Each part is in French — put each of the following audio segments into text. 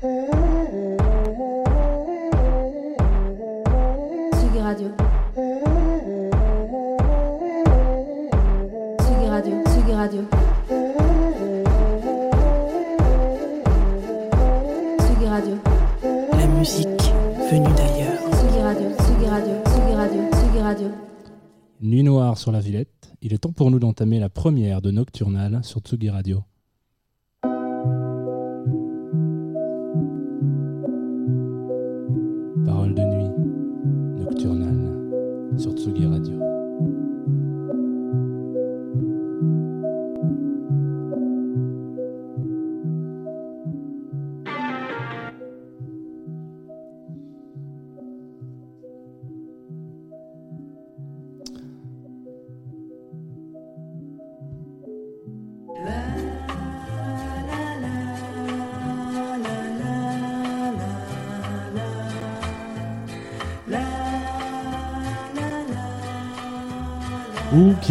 Tsugi Radio. Tsugi Radio. Tsugi Radio. Tsugi Radio. La musique venue d'ailleurs. Tsugi Radio. Tsugi Radio. Tsugi Radio. Tsugi Radio. Nuit noire sur la Villette, il est temps pour nous d'entamer la première de Nocturnal sur Tsugi Radio.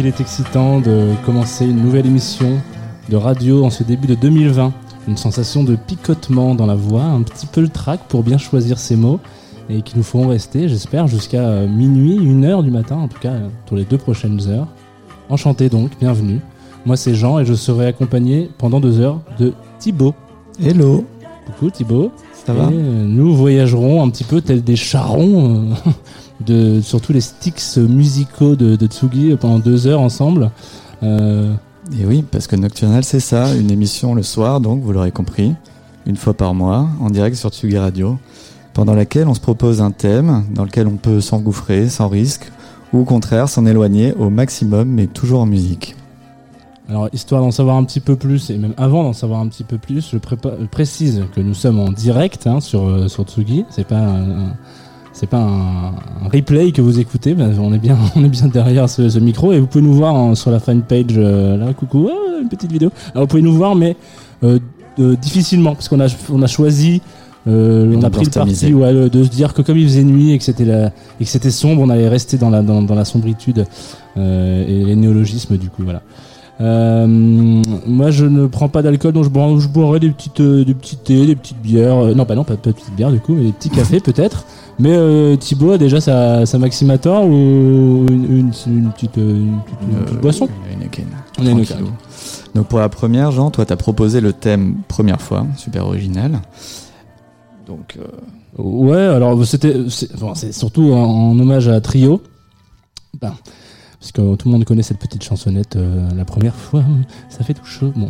Qu'il est excitant de commencer une nouvelle émission de radio en ce début de 2020. Une sensation de picotement dans la voix, un petit peu le trac pour bien choisir ses mots et qui nous feront rester, j'espère, jusqu'à euh, minuit, une heure du matin, en tout cas euh, pour les deux prochaines heures. Enchanté donc, bienvenue. Moi c'est Jean et je serai accompagné pendant deux heures de Thibaut. Hello, Coucou Thibaut. ça va? Et, euh, nous voyagerons un petit peu tels des charrons de surtout les sticks musicaux de, de Tsugi pendant deux heures ensemble. Euh, Et oui, parce que Nocturnal, c'est ça, une émission le soir, donc vous l'aurez compris, une fois par mois, en direct sur Tsugi Radio, pendant laquelle on se propose un thème dans lequel on peut s'engouffrer sans risque, ou au contraire s'en éloigner au maximum, mais toujours en musique. alors histoire d'en savoir un petit peu plus et même avant d'en savoir un petit peu plus, je prépa- précise que nous sommes en direct hein, sur euh, sur Tsugi. C'est pas un- un- c'est pas un, un replay que vous écoutez, ben, on est bien, on est bien derrière ce, ce micro et vous pouvez nous voir en- sur la fanpage euh, là, coucou, ah, une petite vidéo. Alors vous pouvez nous voir, mais euh, euh, difficilement parce qu'on a, on a choisi, euh, on a pris le parti ouais, de se dire que comme il faisait nuit et que c'était la, et que c'était sombre, on allait rester dans la, dans, dans la sombritude euh, et les néologismes du coup, voilà. Euh, moi, je ne prends pas d'alcool, donc je, bois, je boirai des petites, euh, des petits thés, des petites bières. euh, non, pas non, pas, pas de petites bières du coup, mais des petits cafés peut-être. Mais euh, Thibaut a déjà sa, sa Maximator ou une, une, une petite, une petite- une petite boisson? On est une. Donc pour la première, Jean, toi t'as proposé le thème première fois, super original. Donc euh, Ouais, alors c'était, c'est surtout en, en hommage à Trio. Ben, parce que tout le monde connaît cette petite chansonnette euh, la première fois, ça fait tout chaud. Bon,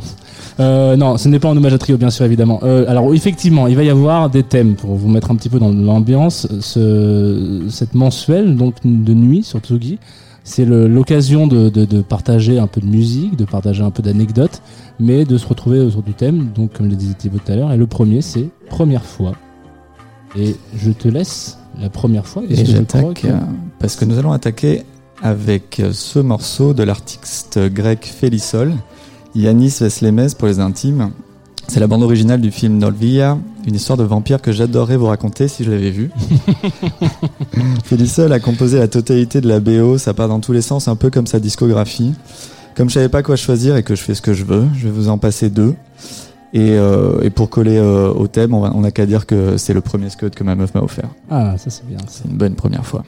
euh, non, ce n'est pas en hommage à Trio, bien sûr, évidemment. Euh, alors effectivement, il va y avoir des thèmes pour vous mettre un petit peu dans l'ambiance. Ce, cette mensuelle, donc de nuit sur Tsugi, c'est l'occasion de, de, de partager un peu de musique, de partager un peu d'anecdotes, mais de se retrouver autour du thème. Donc, comme le disait Thibaut tout à l'heure, et le premier, c'est première fois. Et je te laisse la première fois. Et j'attaque que- parce que nous allons attaquer avec euh, ce morceau de l'artiste grec Félisol, Yanis Veslemes pour les intimes. C'est la bande originale du film Nolvia, une histoire de vampire que j'adorerais vous raconter si je l'avais vu. Félisol a composé la totalité de la BO, ça part dans tous les sens, un peu comme sa discographie. Comme je savais pas quoi choisir et que je fais ce que je veux, je vais vous en passer deux. Et, euh, et pour coller euh, au thème, on n'a qu'à dire que c'est le premier scud que ma meuf m'a offert. Ah, ça c'est bien. C'est une bonne première fois.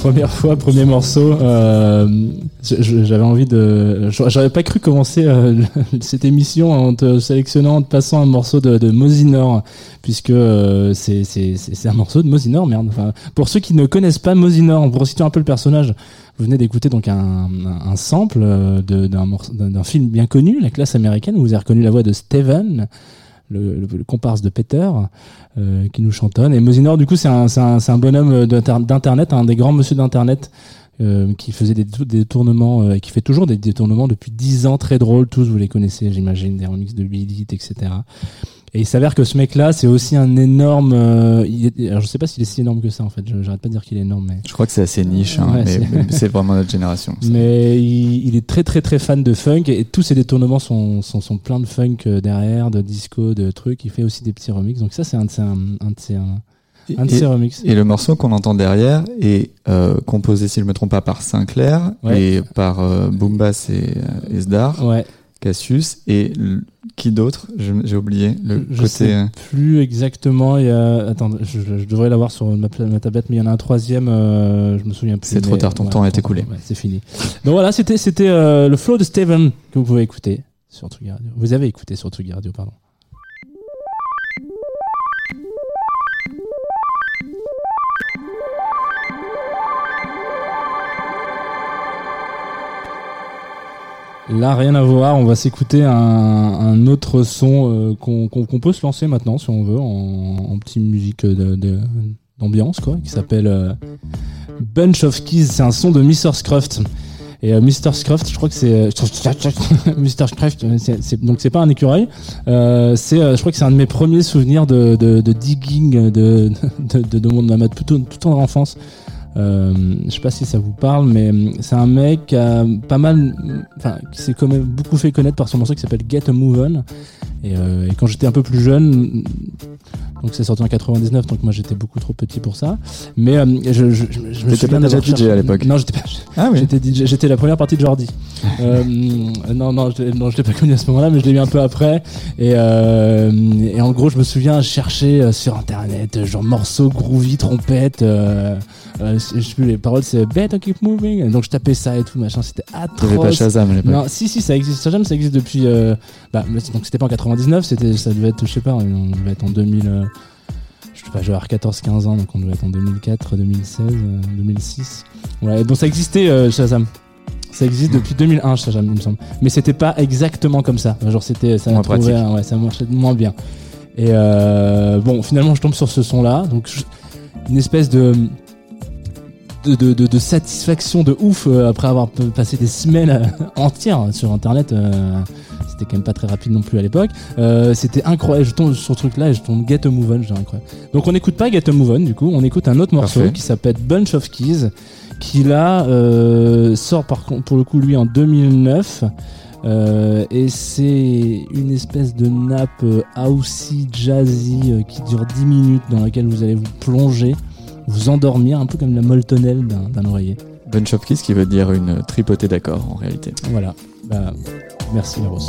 Première fois, premier morceau. euh, J'avais envie de. J'aurais pas cru commencer euh, cette émission en te sélectionnant, en te passant un morceau de, de Mosinor, puisque euh, c'est un morceau de Mosinor, merde. Enfin, pour ceux qui ne connaissent pas Mosinor, pour situer un peu le personnage, vous venez d'écouter donc un, un, sample euh, d'un film bien connu, La classe américaine. où Vous avez reconnu la voix de Steven. Le, comparse de Peter euh, qui nous chantonne. Et Mosinor du coup c'est un, un, un bonhomme d'inter- d'internet un des grands monsieur d'internet euh, qui faisait des, des tournements euh, et qui fait toujours des, tournements depuis 10 ans très drôles. Tous vous les connaissez j'imagine des remixes de Billy etc et il s'avère que ce mec là c'est aussi un énorme euh, il est- alors je sais pas s'il est si énorme que ça en fait Je- j'arrête pas de dire qu'il est énorme mais Je crois que c'est assez niche, hein, Ouais, mais c'est- vraiment notre génération. ça. mais il, il est très très très fan de funk et tous ses détournements sont, sont, sont pleins de funk euh, derrière, de disco, de trucs. Il fait aussi des petits remixes. Donc ça c'est un de ses, un, un de ses, un, un de Et- ses remixes. Et le morceau qu'on entend derrière est euh, composé, si je me trompe pas, par Sinclair Ouais. et par euh, Boombas et, euh, et Sdar, Ouais. Cassius et qui d'autre? J'ai oublié le je côté. sais euh, plus exactement. Il y a, attends, je, devrais l'avoir sur ma, tablette, mais il y en a un troisième. euh, je me souviens plus. C'est trop tard, ton temps ton écoulé. ouais, c'est fini. Donc voilà, c'était c'était euh, le flow de Steven que vous pouvez écouter sur Tsugi Radio. Vous avez écouté sur Tsugi Radio, pardon. Là, rien à voir. On va s'écouter un, autre son euh, qu'on peut se lancer maintenant, si on veut, en, petite musique d'ambiance, quoi, qui s'appelle euh, Bunch of Keys. C'est un son de Mr. Scruft. Et euh, Mr. Scruft, je crois que c'est euh, Mr. Scruft. donc c'est pas un écureuil. C'est, je crois que c'est un de mes premiers souvenirs de, digging de, de, de, mon ma toute, toute en enfance. Euh, je sais pas si ça vous parle, mais euh, c'est un mec qui a pas mal, enfin, qui s'est quand même beaucoup fait connaître par son morceau qui s'appelle Get a Move On. Et, euh, et quand j'étais un peu plus jeune, donc c'est sorti en 99, donc moi j'étais beaucoup trop petit pour ça. Mais euh, je, je, je, je me T'étais souviens pas déjà DJ cherché- à l'époque Non, j'étais pas. Ah oui. J'étais DJ j'étais la première partie de Jordi. euh, non, non, je, l'ai- non, je l'ai pas connu à ce moment-là, mais je l'ai eu un peu après. Et, euh, et en gros, je me souviens chercher euh, sur internet, euh, genre morceaux groovy, trompette. Euh, euh, je sais plus les paroles, c'est Better Keep Moving. Et donc je tapais ça et tout, machin, c'était avait pas atroce. Shazam à l'époque. Non, si, si, ça existe. Shazam, ça existe depuis. euh, bah, donc c'était pas en 99, c'était, ça devait être, je sais pas, on devait être en 2000. euh, je sais pas, je vais avoir 14-15 ans, donc on devait être en 2004, 2016, euh, 2006. Ouais, bon, ça existait, euh, Shazam. Ça existe depuis 2001, Shazam, il me semble. Mais c'était pas exactement comme ça. Genre, c'était, ça m'a trouvé, ouais, ça marchait moins bien. Et euh, bon, finalement, je tombe sur ce son-là. Donc, je- une espèce de de, de, de, de satisfaction de ouf euh, après avoir passé des semaines euh, entières sur internet euh, c'était quand même pas très rapide non plus à l'époque c'était incroyable je tombe sur ce truc là et je tombe Get a Move On j'ai incroyable donc on n'écoute pas Get a Move On du coup on écoute un autre morceau Parfait. qui s'appelle Bunch of Keys qui là euh, sort par contre pour le coup lui en 2009 euh, et c'est une espèce de nappe housey jazzy euh, qui dure 10 minutes dans laquelle vous allez vous plonger vous endormir un peu comme la molletonnelle d'un d'un oreiller. Bunch of Kiss qui veut dire une tripotée d'accords en réalité. Voilà. Bah, merci Eros.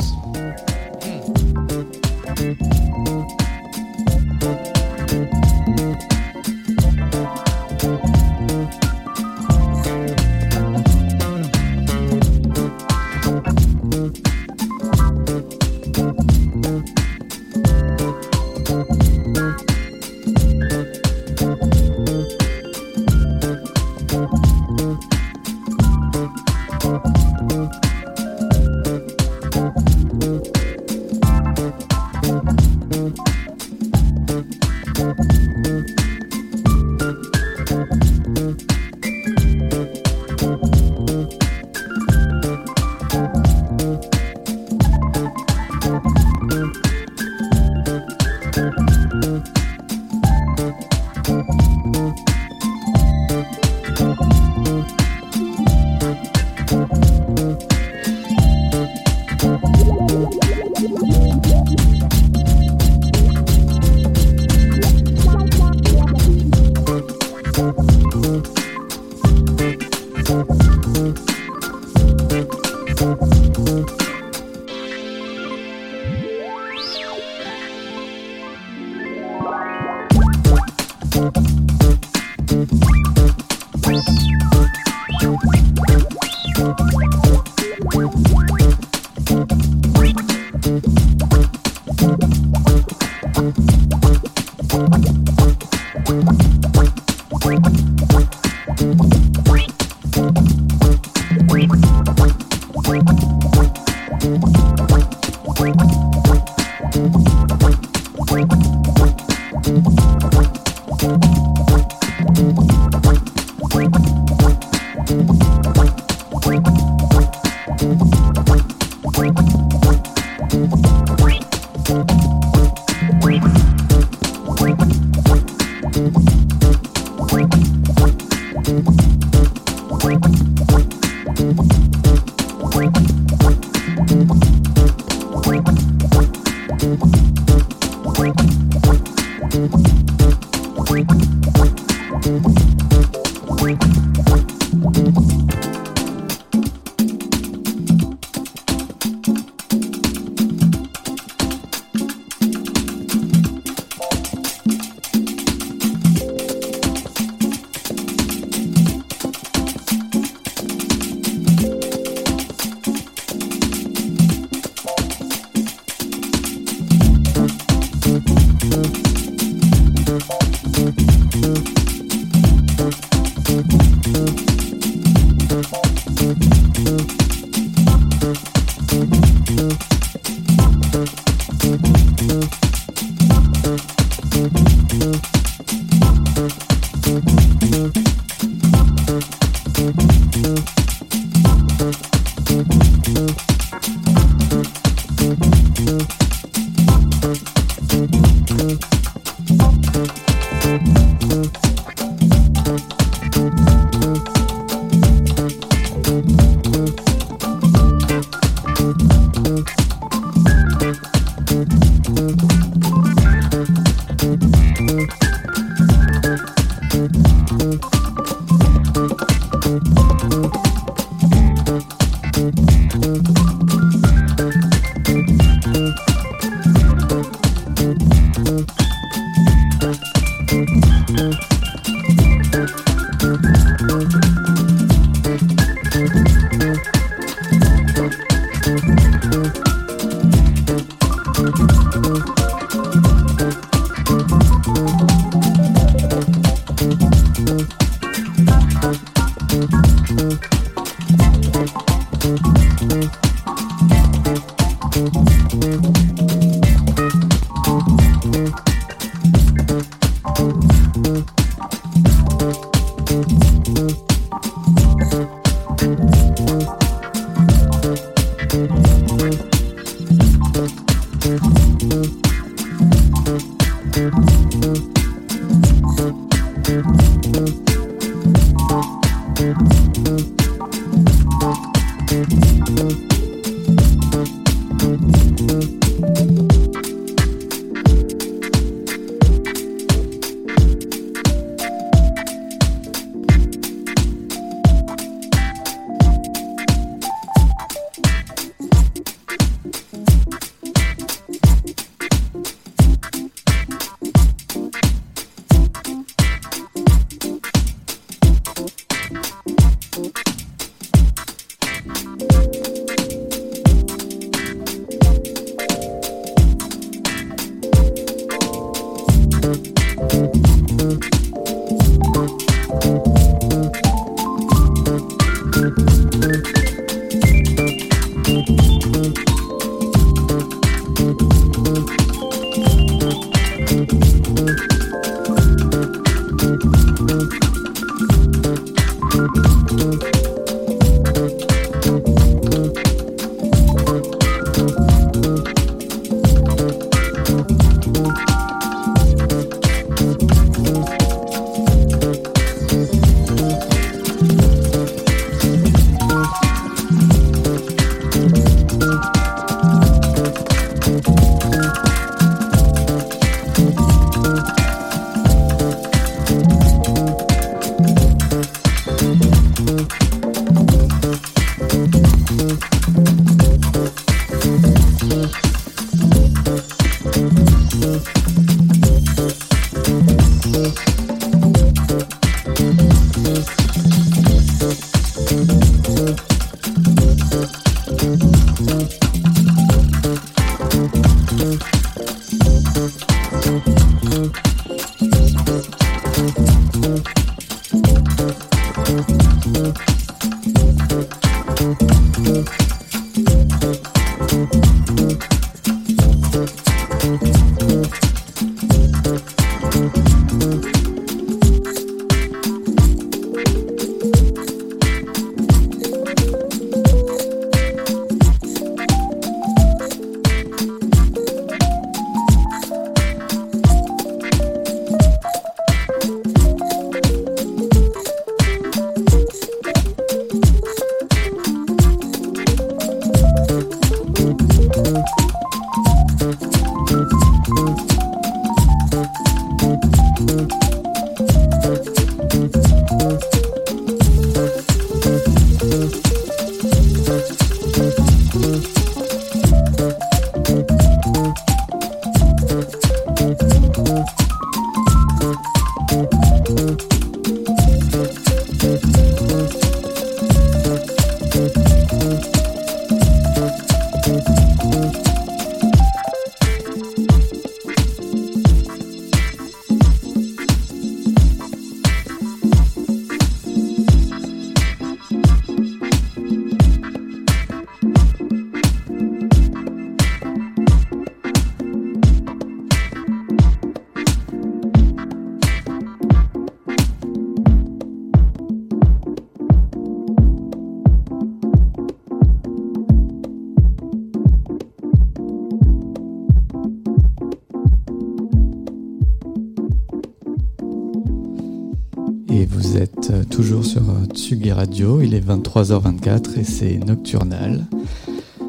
Tsugi Radio, il est 23h24 et c'est nocturnal.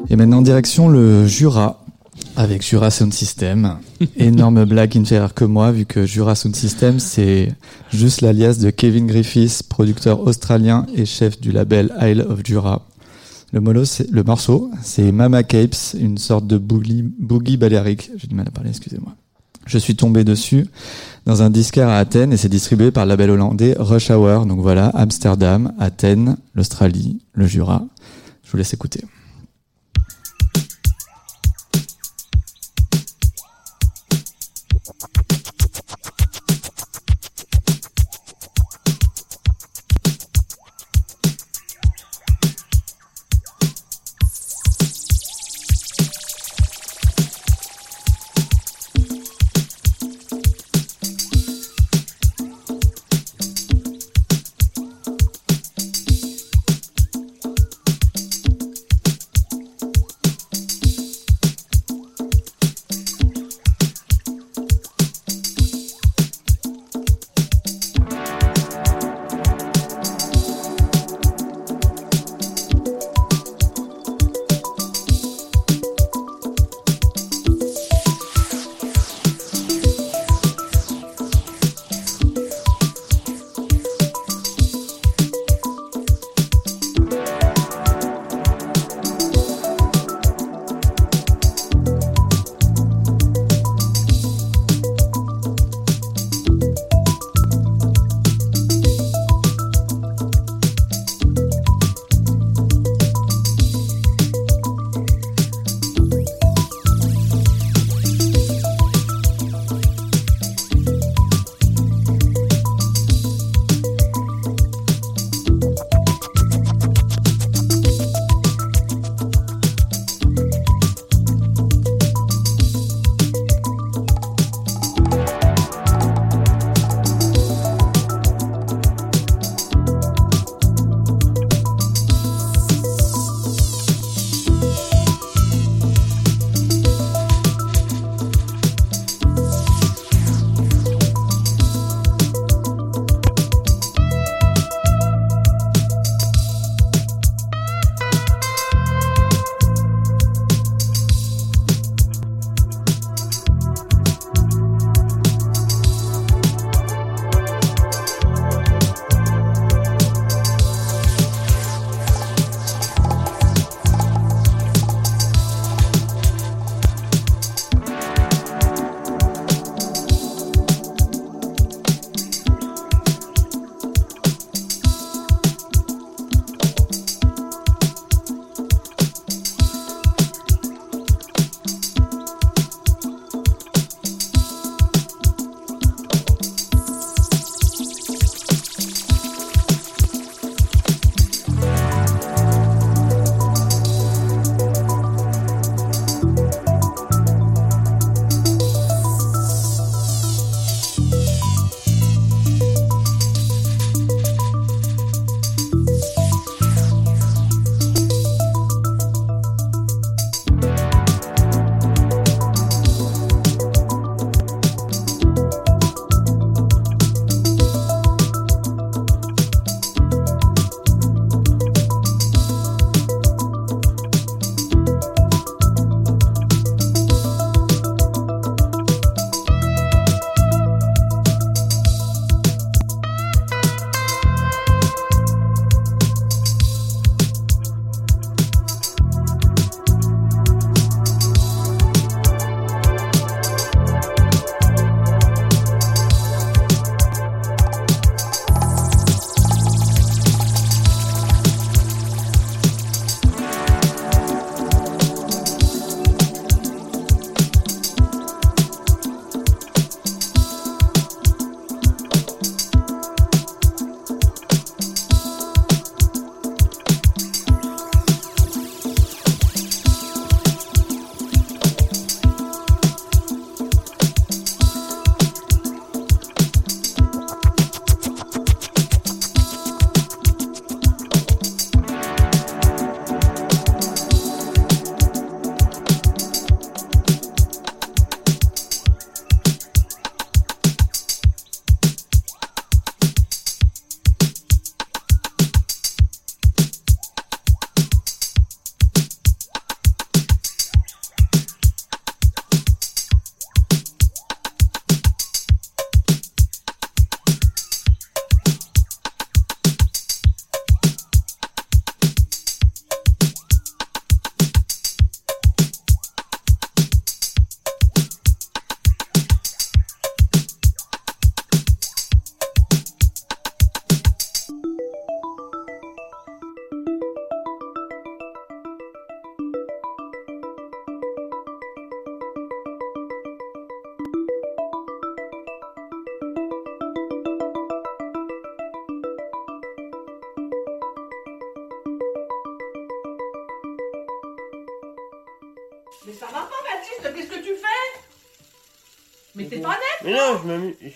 Et maintenant direction le Jura avec Jura Sound System. Énorme blague qui ne fait rire que moi vu que Jura Sound System c'est juste l'alias de Kevin Griffiths, producteur australien et chef du label Isle of Jura. Le, molo, c'est- le morceau c'est Mama Capes, une sorte de boogie, boogie baléarique. J'ai du mal à parler, excusez-moi. Je suis tombé dessus dans un disquaire à Athènes et c'est distribué par le label hollandais Rush Hour. Donc voilà, Amsterdam, Athènes, l'Australie, le Jura. Je vous laisse écouter.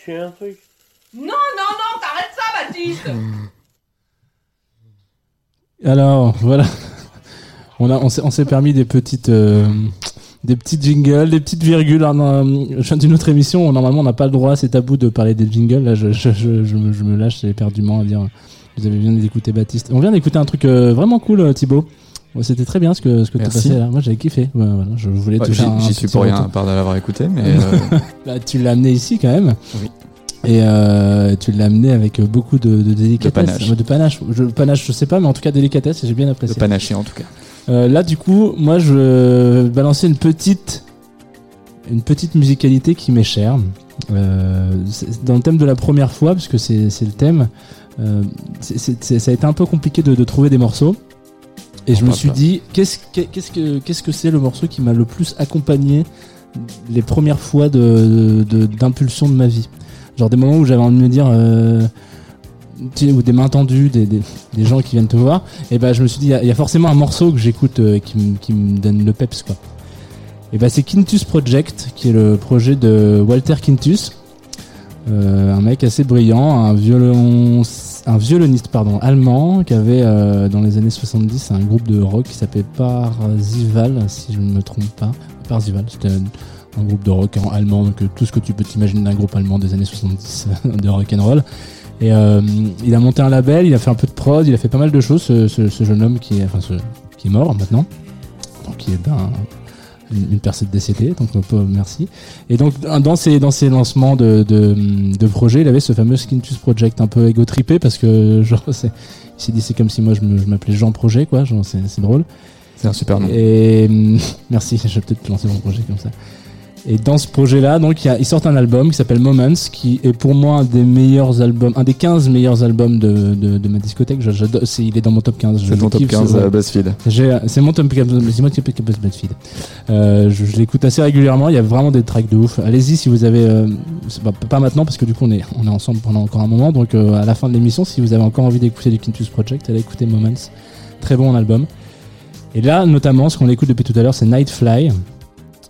Un truc. Non, non, non, t'arrêtes ça, Baptiste Alors, voilà. On, a, on s'est on s'est permis des petites, euh, des petites jingles, des petites virgules. Non, je viens d'une autre émission où normalement on n'a pas le droit, c'est tabou de parler des jingles. Là, je, je, je, je me, je me lâche éperdument à dire. Vous avez bien d'écouter Baptiste. On vient d'écouter un truc euh, vraiment cool, euh, Thibaut. Ouais, C'était très bien ce que, ce que tu as Merci. passé là. Moi j'avais kiffé. Ouais, voilà, je voulais te J'y faire un j'y suis petit pour rien, retour. à part de l'avoir écouté, mais euh, Bah, tu l'as amené ici quand même. Oui. Et euh, tu l'as amené avec beaucoup de, de délicatesse. panache. Ouais, De panache. Je, panache, je sais pas, mais en tout cas délicatesse, et j'ai bien de apprécié. panaché en tout cas. Euh, là, du coup, moi, je vais balancer une petite, une petite musicalité qui m'est chère. Euh, c'est dans le thème de la première fois, parce que c'est c'est le thème. euh, c'est- c'est- c'est- ça a été un peu compliqué de, de trouver des morceaux. Et je me suis dit, qu'est-ce que qu'est-ce que qu'est-ce que c'est le morceau qui m'a le plus accompagné les premières fois de d'impulsion de, ma vie? Genre des moments où j'avais envie de me dire. euh, ou des mains tendues, des, des, des gens qui viennent te voir, et ben je me suis dit, il y a- il y, a forcément un morceau que j'écoute euh, qui, me- qui me donne le peps quoi. Et ben c'est Quintus Project, qui est le projet de Walter Quintus, euh, un mec assez brillant, un violon, un violoniste pardon allemand qui avait euh, dans les années 70 un groupe de rock qui s'appelait Parzival, si je ne me trompe pas. Parzival, c'était un, groupe de rock en allemand, donc tout ce que tu peux t'imaginer d'un groupe allemand des années 70 de rock and roll. Et euh, il a monté un label, il a fait un peu de prod, il a fait pas mal de choses, ce, jeune homme qui est, enfin, qui est mort maintenant. Donc, qui est ben, une, une personne décédée, donc on peut, merci. Et donc, dans ses, dans ses lancements de, de, de projets, il avait ce fameux Skintus Project un peu égo trippé parce que, genre, c'est, il s'est dit, c'est comme si moi je, m'appelais Jean Projet, quoi, genre, c'est, c'est drôle. C'est un super nom. Et merci, je vais peut-être lancer mon projet comme ça. Et dans ce projet-là, donc, il y a- ils sortent un album qui s'appelle Moments, qui est pour moi un des meilleurs albums, un des 15 meilleurs albums de, de, de ma discothèque. Je- c'est, il est dans mon top 15. je C'est ton top kiffe, 15 ce- euh, BuzzFeed. C'est mon top 15, c'est moi qui ai BuzzFeed. Euh, je je l'écoute assez régulièrement. Il y a vraiment des tracks de ouf. Allez-y si vous avez, euh, pas maintenant parce que du coup on est, on est ensemble pendant encore un moment. Donc euh, à la fin de l'émission, si vous avez encore envie d'écouter du Quintus Project, allez écouter Moments. Très bon album. Et là, notamment, ce qu'on écoute depuis tout à l'heure, c'est Nightfly,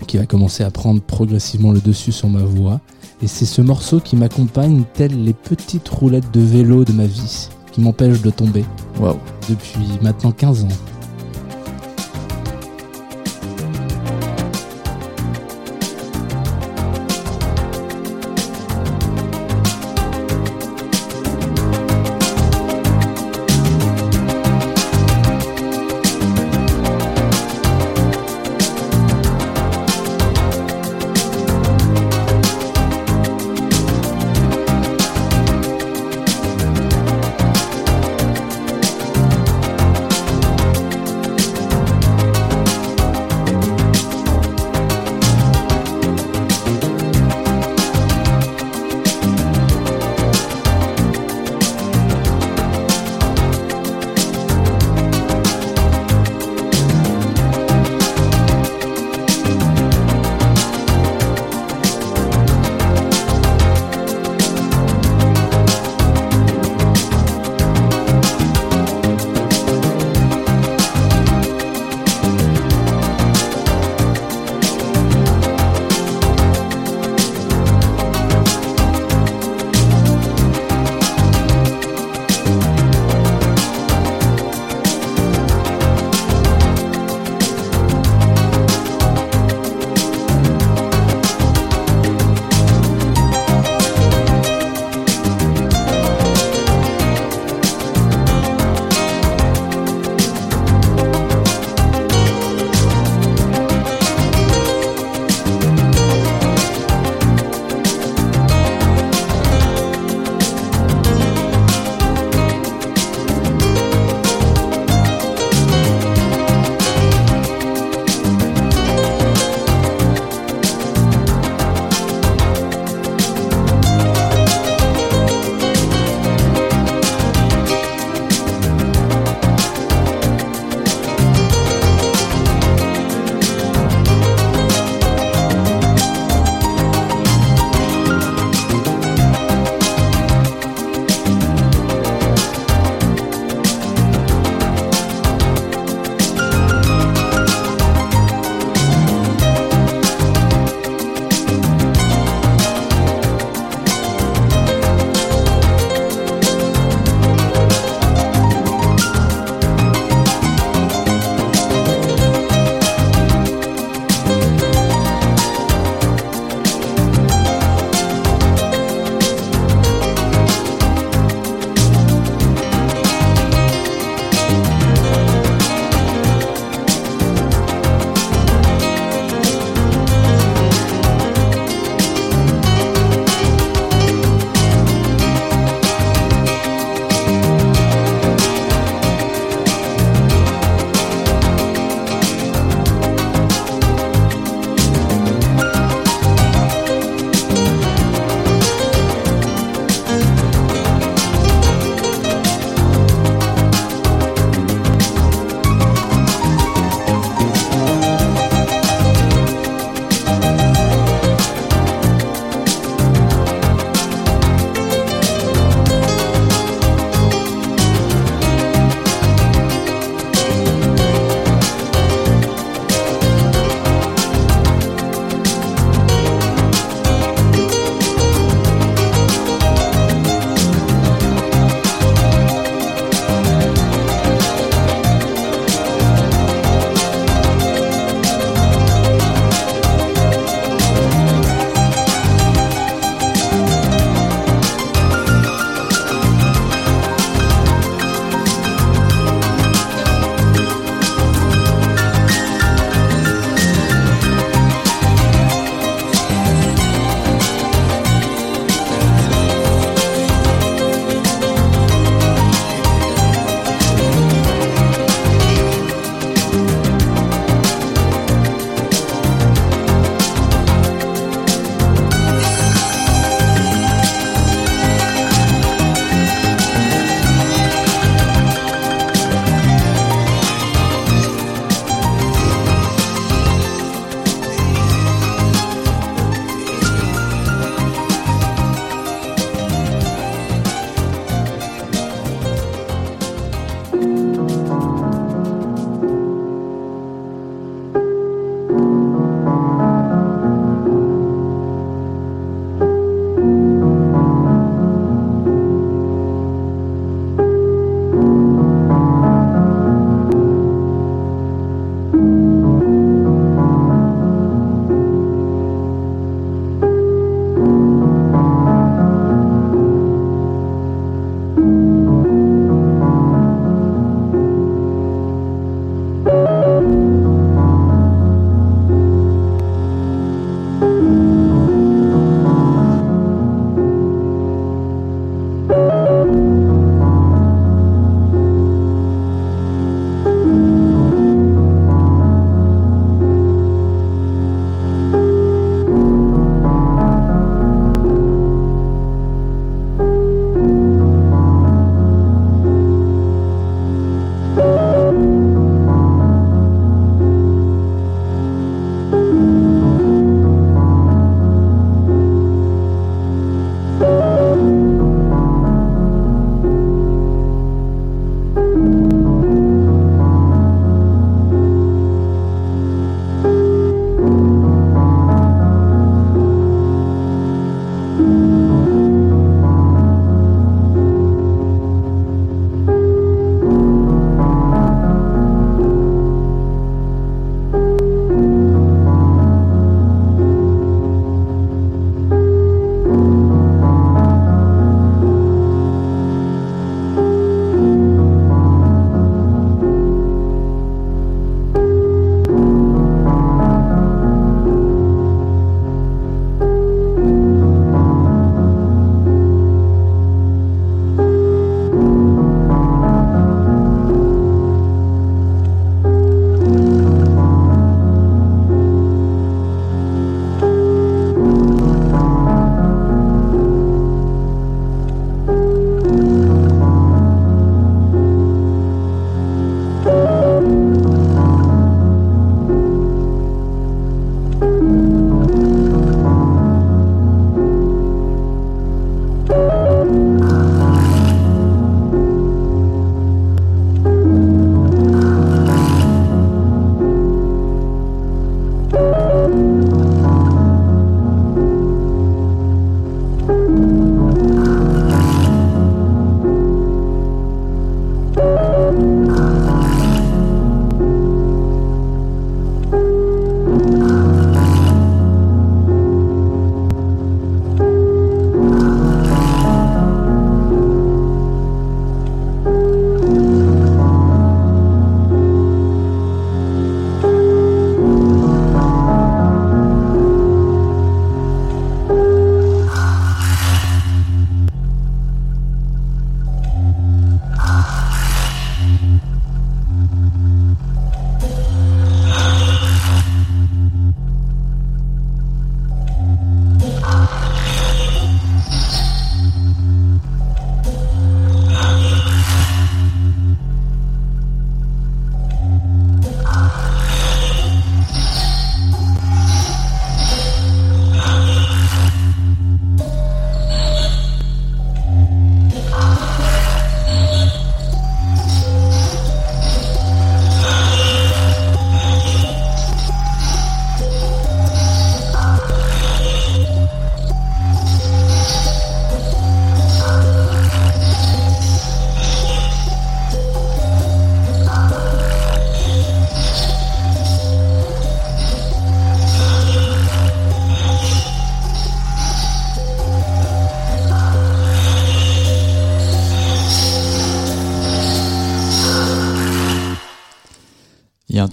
qui va commencer à prendre progressivement le dessus sur ma voix. Et c'est ce morceau qui m'accompagne, tel les petites roulettes de vélo de ma vie, qui m'empêchent de tomber Waouh. depuis maintenant 15 ans.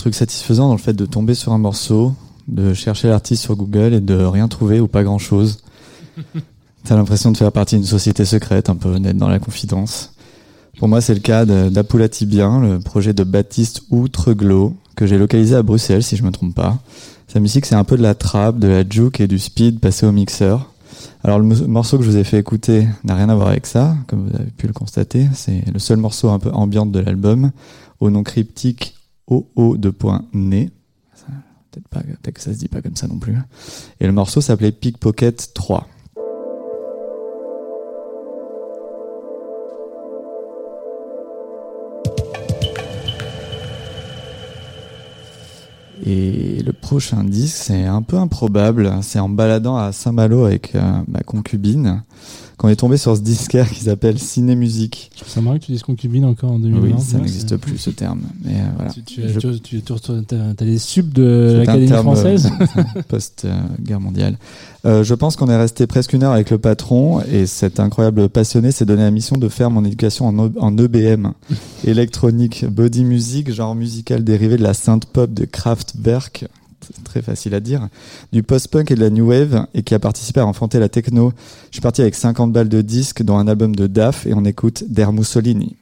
Truc satisfaisant dans le fait de tomber sur un morceau, de chercher l'artiste sur Google et de rien trouver ou pas grand chose. T'as l'impression de faire partie d'une société secrète, un peu d'être dans la confidence. Pour moi, c'est le cas d'Apulatibien, le projet de Baptiste Outreglo, que j'ai localisé à Bruxelles, si je me trompe pas. Sa musique, c'est un peu de la trap, de la juke et du speed passé au mixeur. Alors, le morceau que je vous ai fait écouter n'a rien à voir avec ça, comme vous avez pu le constater. C'est le seul morceau un peu ambiante de l'album, au nom cryptique OO de. Peut-être pas, peut-être que ça se dit pas comme ça non plus. Et le morceau s'appelait Pickpocket 3. Et le prochain disque, c'est un peu improbable. C'est en baladant à Saint-Malo avec euh, ma concubine qu'on est tombé sur ce disquaire qui s'appelle Ciné Musique. Ça marrant que tu dises concubine encore en 2020. Oui, ça Ouais, n'existe plus ce terme. Mais euh, voilà. Tu, tu, Je- tu, tu, tu- t'as, t'as les subs de l'Académie terme, française. euh, Post-guerre mondiale. Euh, je pense qu'on est resté presque une heure avec le patron et cet incroyable passionné s'est donné la mission de faire mon éducation en, O- en EBM, électronique, body music, genre musical dérivé de la synth pop de Kraftwerk, très facile à dire, du post-punk et de la new wave et qui a participé à enfanter la techno. Je suis parti avec 50 balles de disques dont un album de DAF et on écoute Der Mussolini.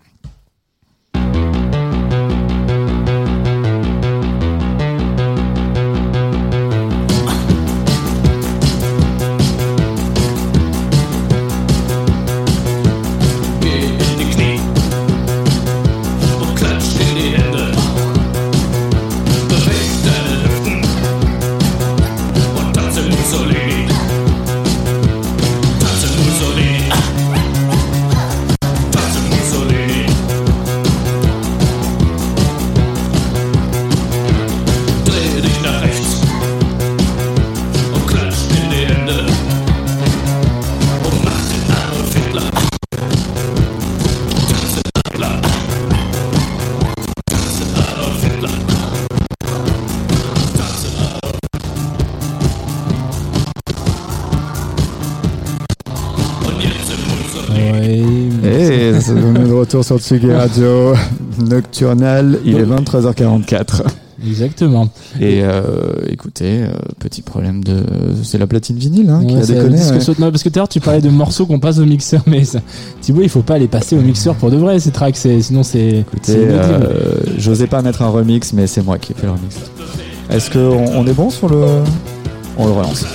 Retour sur Tsugi Radio Nocturnal, il est 23h44. exactement. Et euh, écoutez, euh, petit problème de... C'est la platine vinyle hein, qui Ouais, a c'est le déconné. ouais. saute- non, parce que tout à l'heure tu parlais de morceaux qu'on passe au mixeur, mais ça, Thibaut, il faut pas les passer au mixeur pour de vrai ces tracks, sinon c'est Écoutez, euh, j'osais pas mettre un remix, mais c'est moi qui ai fait le remix. Est-ce qu'on on est bon sur le... On le relance.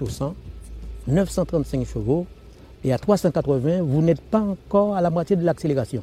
Au 100, 935 chevaux, et à 380, vous n'êtes pas encore à la moitié de l'accélération.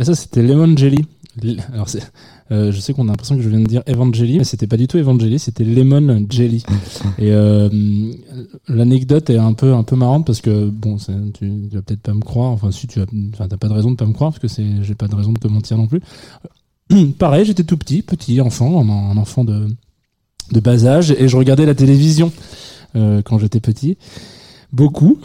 Ça, c'était Lemon Jelly. Alors, c'est, euh, je sais qu'on a l'impression que je viens de dire Evangeli, mais c'était pas du tout Evangeli, c'était Lemon Jelly. Et euh, l'anecdote est un peu, un peu marrante parce que, bon, tu, tu vas peut-être pas me croire. Enfin, si tu as, enfin, t'as pas de raison de pas me croire parce que c'est, j'ai pas de raison de te mentir non plus. Pareil, j'étais tout petit, petit enfant, un, un enfant de, de bas âge, et je regardais la télévision euh, quand j'étais petit. Beaucoup.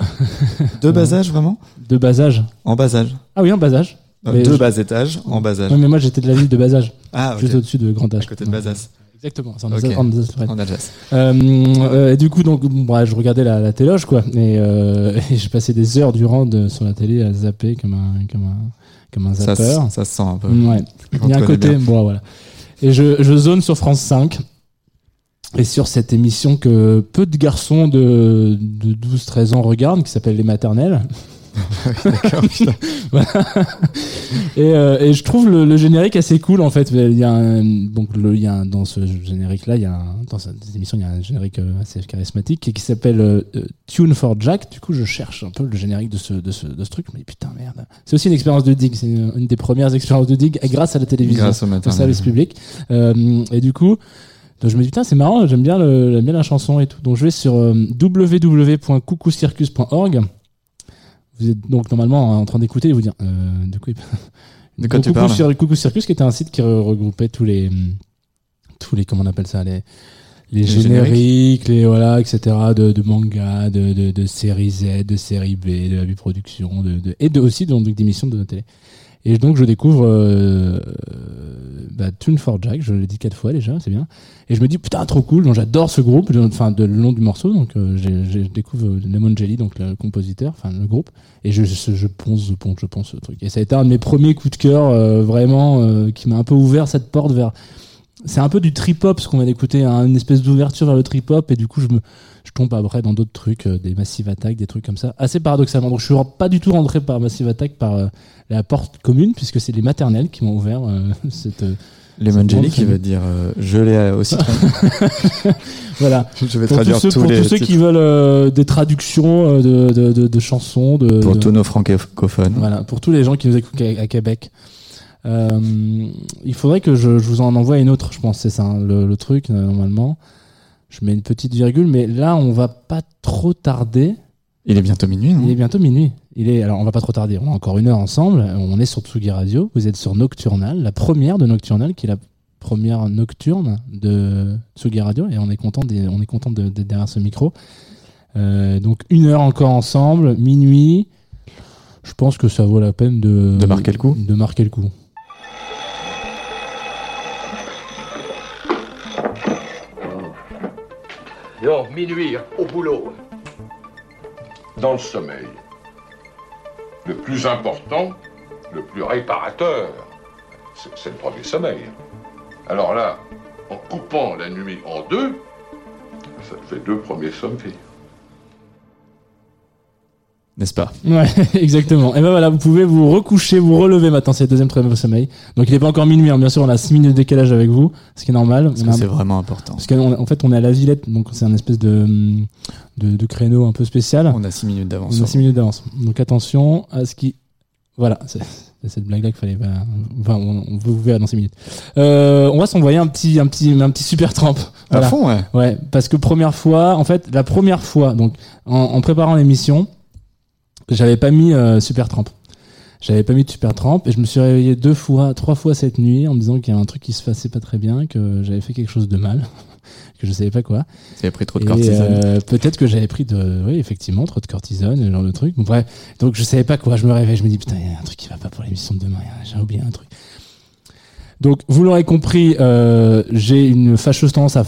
De bas âge, vraiment? De bas âge. En bas âge Ah oui, en bas âge. Euh, Mais de je- bas étage, en bas âge. Ouais, mais moi j'étais de la ville de bas âge. Ah. Juste au-dessus de Grand Âge. À côté de Bazas. Exactement, c'est en, Ok. Alsace- en. En Alsace. Euh, euh, et du coup, donc, bah, je regardais la, la téloge, quoi. Et, euh, et je passais des heures durant de, sur la télé à zapper comme un, comme un, comme un Ça, zapper. ça se sent un peu. Ouais. Il y a un côté, bien. bon, voilà. Et je, je zone sur France 5. Et sur cette émission que peu de garçons de, de 12-13 ans regardent, qui s'appelle Les Maternelles. Et, euh, et je trouve le, le générique assez cool en fait. Il y a un, donc le, il y a un- dans ce générique là, il y a un- dans cette émission il y a un générique euh, assez charismatique qui, qui s'appelle euh, Tune for Jack. Du coup, je cherche un peu le générique de ce de ce, de ce truc. Mais putain merde. C'est aussi une expérience de dig. C'est une, une des premières expériences de dig grâce à la télévision, Grâce aux maternelles. service public. Euh, et du coup. Donc je me dis putain c'est marrant j'aime bien le, bien la chanson et tout donc je vais sur www.coucoucircus.org vous êtes donc normalement en train d'écouter et vous dire euh, de quoi, De quoi tu Coucou parles Coucou Circus qui était un site qui re- regroupait tous les tous les comment on appelle ça les les, Les génériques, les voilà, etc. de, de manga, de, de, de série Z, de série B, de la production, de, de, et de, aussi donc, d'émissions de télé. Et donc je découvre euh, bah, Tune for Jack, je l'ai dit quatre fois déjà, c'est bien. Et je me dis putain trop cool, donc j'adore ce groupe, enfin le long du morceau, donc euh, je découvre euh, Lemon Jelly, donc le compositeur, enfin le groupe, et je, je, je ponce, je ponce, je ponce le truc. Et ça a été un de mes premiers coups de cœur euh, vraiment euh, qui m'a un peu ouvert cette porte vers. C'est un peu du trip hop ce qu'on vient d'écouter, hein, une espèce d'ouverture vers le trip hop, et du coup je me je tombe après dans d'autres trucs, euh, des Massive Attack, des trucs comme ça, assez paradoxalement. Donc je suis pas du tout rentré par Massive Attack par euh, la porte commune, puisque c'est les maternelles qui m'ont ouvert euh, cette. euh, cette Jelly grande qui veut dire euh, je l'ai au citron. Voilà. Je vais pour traduire tous ceux, tous pour les tous ceux qui veulent des traductions de, de, de, de chansons, de, Pour tous nos francophones. Voilà, pour tous les gens qui nous écoutent à, à Québec. Euh, il faudrait que je, je vous en envoie une autre, je pense, c'est ça, hein, le, le truc, euh, normalement. Je mets une petite virgule, mais là, on va pas trop tarder. Il est bientôt minuit, non? Il est bientôt minuit. Il est, alors, on va pas trop tarder. On a encore une heure ensemble. On est sur Tsugi Radio. Vous êtes sur Nocturnal, la première de Nocturnal, qui est la première nocturne de Tsugi Radio. Et on est content, des- on est content de- d'être derrière ce micro. Euh, donc, une heure encore ensemble, minuit. Je pense que ça vaut la peine de, De marquer le coup De marquer le coup. Yo, minuit, au boulot. Dans le sommeil. Le plus important, le plus réparateur, c'est le premier sommeil. Alors là, en coupant la nuit en deux, ça fait deux premiers sommeils. N'est-ce pas Ouais, exactement. Et ben voilà, vous pouvez vous recoucher, vous relever maintenant, c'est le deuxième très sommeil. Donc il n'est pas encore minuit, hein. bien sûr, on a 6 minutes de décalage avec vous, ce qui est normal. Parce On que a un- c'est vraiment important. Parce qu'en en fait, on est à la Villette, donc c'est un espèce de, de, de créneau un peu spécial. On a 6 minutes d'avance. On a sur 6 minutes d'avance. Donc attention à ce qui. Voilà, c'est cette blague-là qu'il fallait pas. Enfin, on, on vous verra dans 6 minutes. Euh, on va s'envoyer un petit, un petit, un petit super trempe. À fond, ouais. Ouais, parce que première fois, en fait, la première fois, donc en, en préparant l'émission, j'avais pas mis euh, Super Tramp. J'avais pas mis de Super Tramp et je me suis réveillé deux fois, trois fois cette nuit en me disant qu'il y avait un truc qui se passait pas très bien, que j'avais fait quelque chose de mal, que je savais pas quoi. Tu avais pris trop de Et, cortisone. euh, Peut-être que j'avais pris de, oui, effectivement, trop de cortisone, ce genre de truc. Donc, bref, donc je savais pas quoi. Je me réveille, je me dis putain, il y a un truc qui va pas pour l'émission de demain. J'ai oublié un truc. Donc, vous l'aurez compris, euh, j'ai une fâcheuse tendance à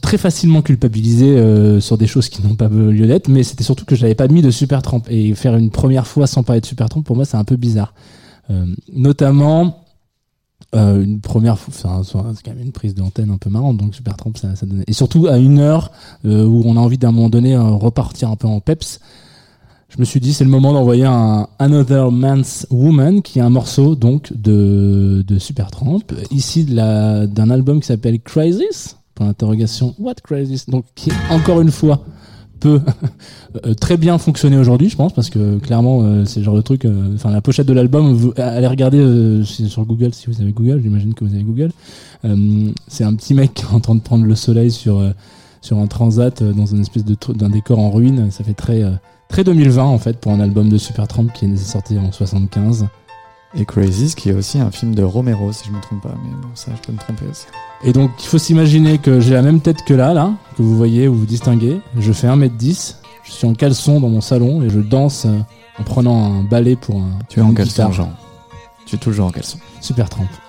très facilement culpabiliser euh, sur des choses qui n'ont pas lieu d'être, mais c'était surtout que je n'avais pas mis de super trempe et faire une première fois sans parler de super trempe pour moi c'est un peu bizarre. Euh, notamment euh, une première fois, c'est quand même une prise d'antenne un peu marrante, donc super trempe ça, ça donnait. Et surtout à une heure euh, où on a envie d'un moment donné euh, repartir un peu en peps. Je me suis dit c'est le moment d'envoyer un Another Man's Woman qui est un morceau donc de de Supertramp ici d'un album qui s'appelle Crisis pour l'interrogation What Crisis? Donc qui encore une fois peut euh, très bien fonctionner aujourd'hui je pense parce que clairement euh, c'est le genre de truc euh, enfin la pochette de l'album allez regarder sur Google si vous avez Google j'imagine que vous avez Google. C'est un petit mec qui est en train de prendre le soleil sur sur un transat dans une espèce de d'un décor en ruine ça fait très très 2020 en fait pour un album de Supertramp qui est sorti en 75 Et Crazy, qui est aussi un film de Romero, si je me trompe pas. Mais bon, ça, je peux me tromper aussi. Et donc, il faut s'imaginer que j'ai la même tête que là, là, que vous voyez ou vous distinguez. Je fais 1m10, je suis en caleçon dans mon salon et je danse euh, en prenant un balai pour un. Tu es en caleçon. Jean. Tu es toujours en caleçon. Super trempe.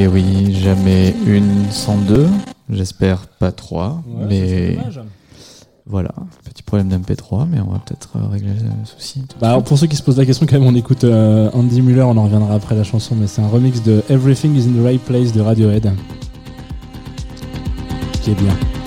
Et oui, jamais une sans deux. J'espère pas trois, Ouais, mais voilà, petit problème d'MP3, mais on va peut-être euh, régler le souci. Bah, alors, pour ceux qui se posent la question, quand même, on écoute euh, Andy Muller, on en reviendra après la chanson, mais c'est un remix de Everything is in the Right Place de Radiohead. Qui est bien.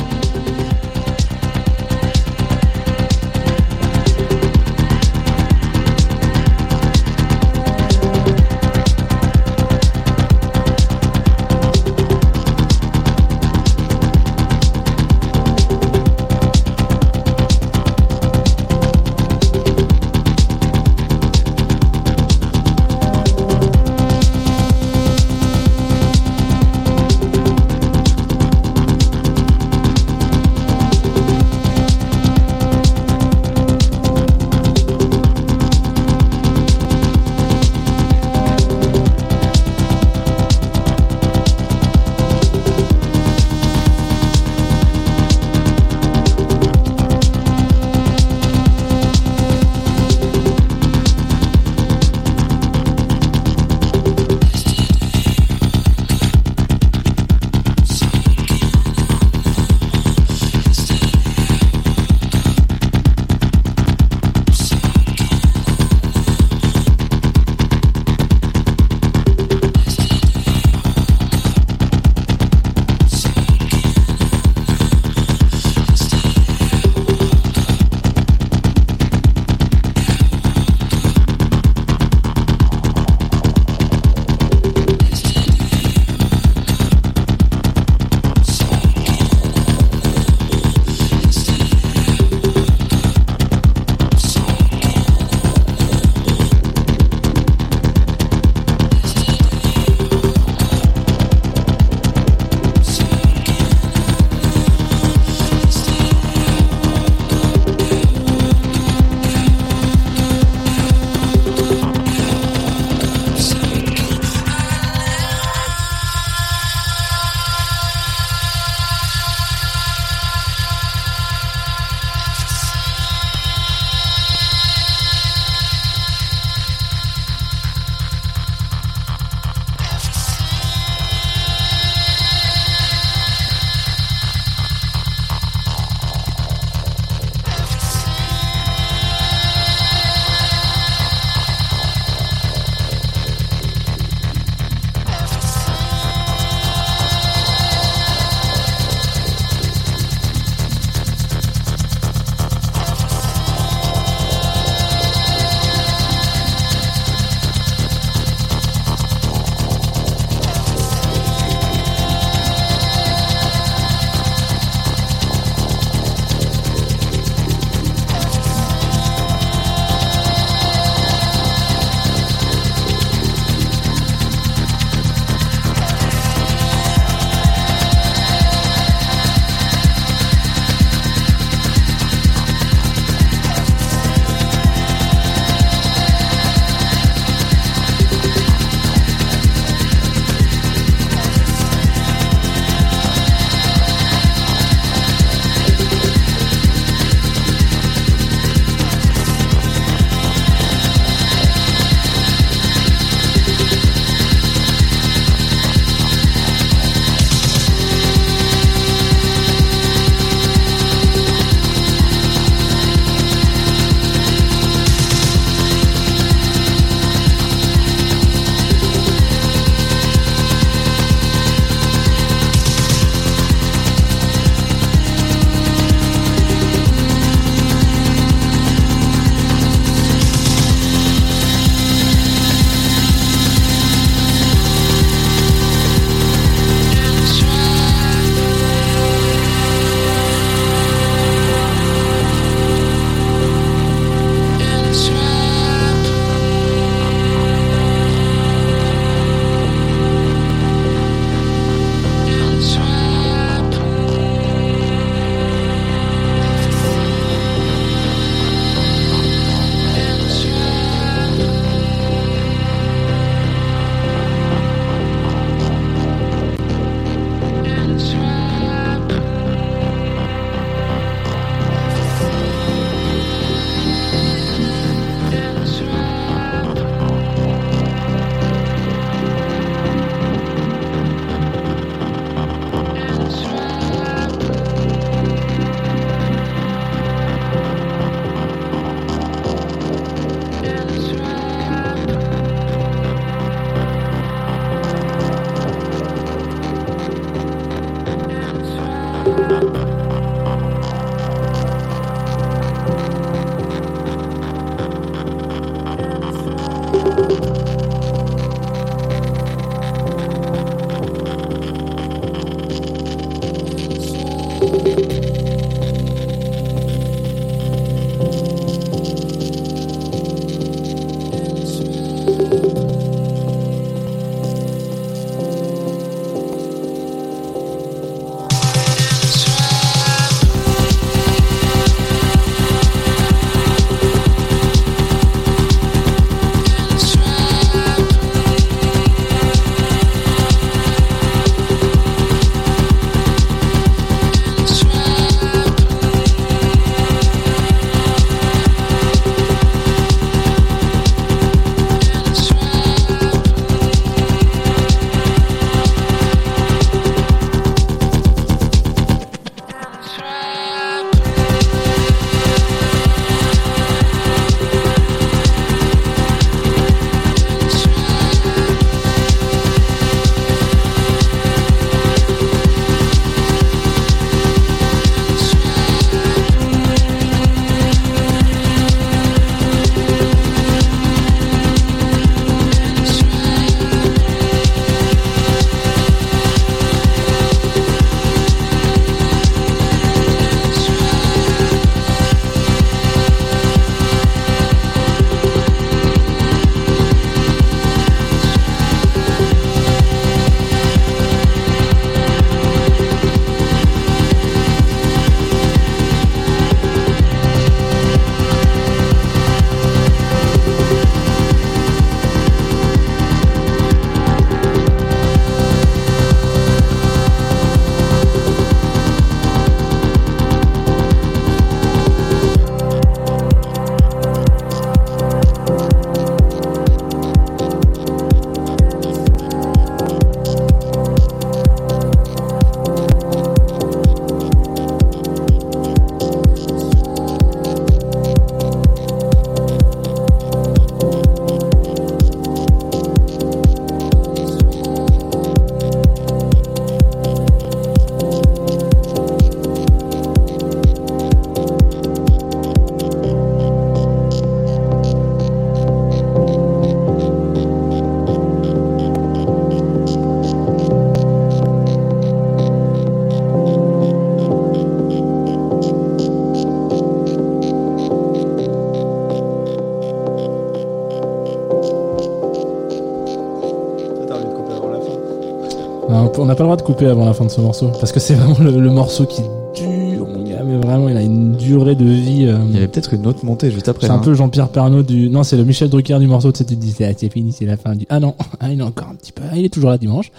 On n'a pas le droit de couper avant la fin de ce morceau parce que c'est vraiment le, le morceau qui dure, mon gars, mais vraiment il a une durée de vie. euh, Il y avait peut-être une autre montée juste après. c'est un peu Jean-Pierre Pernaud du. Non, c'est le Michel Drucker du morceau. Tu sais, tu te dis, c'est ah, c'est fini, c'est la fin du. Ah non, ah, il est encore un petit peu. Ah, il est toujours là dimanche.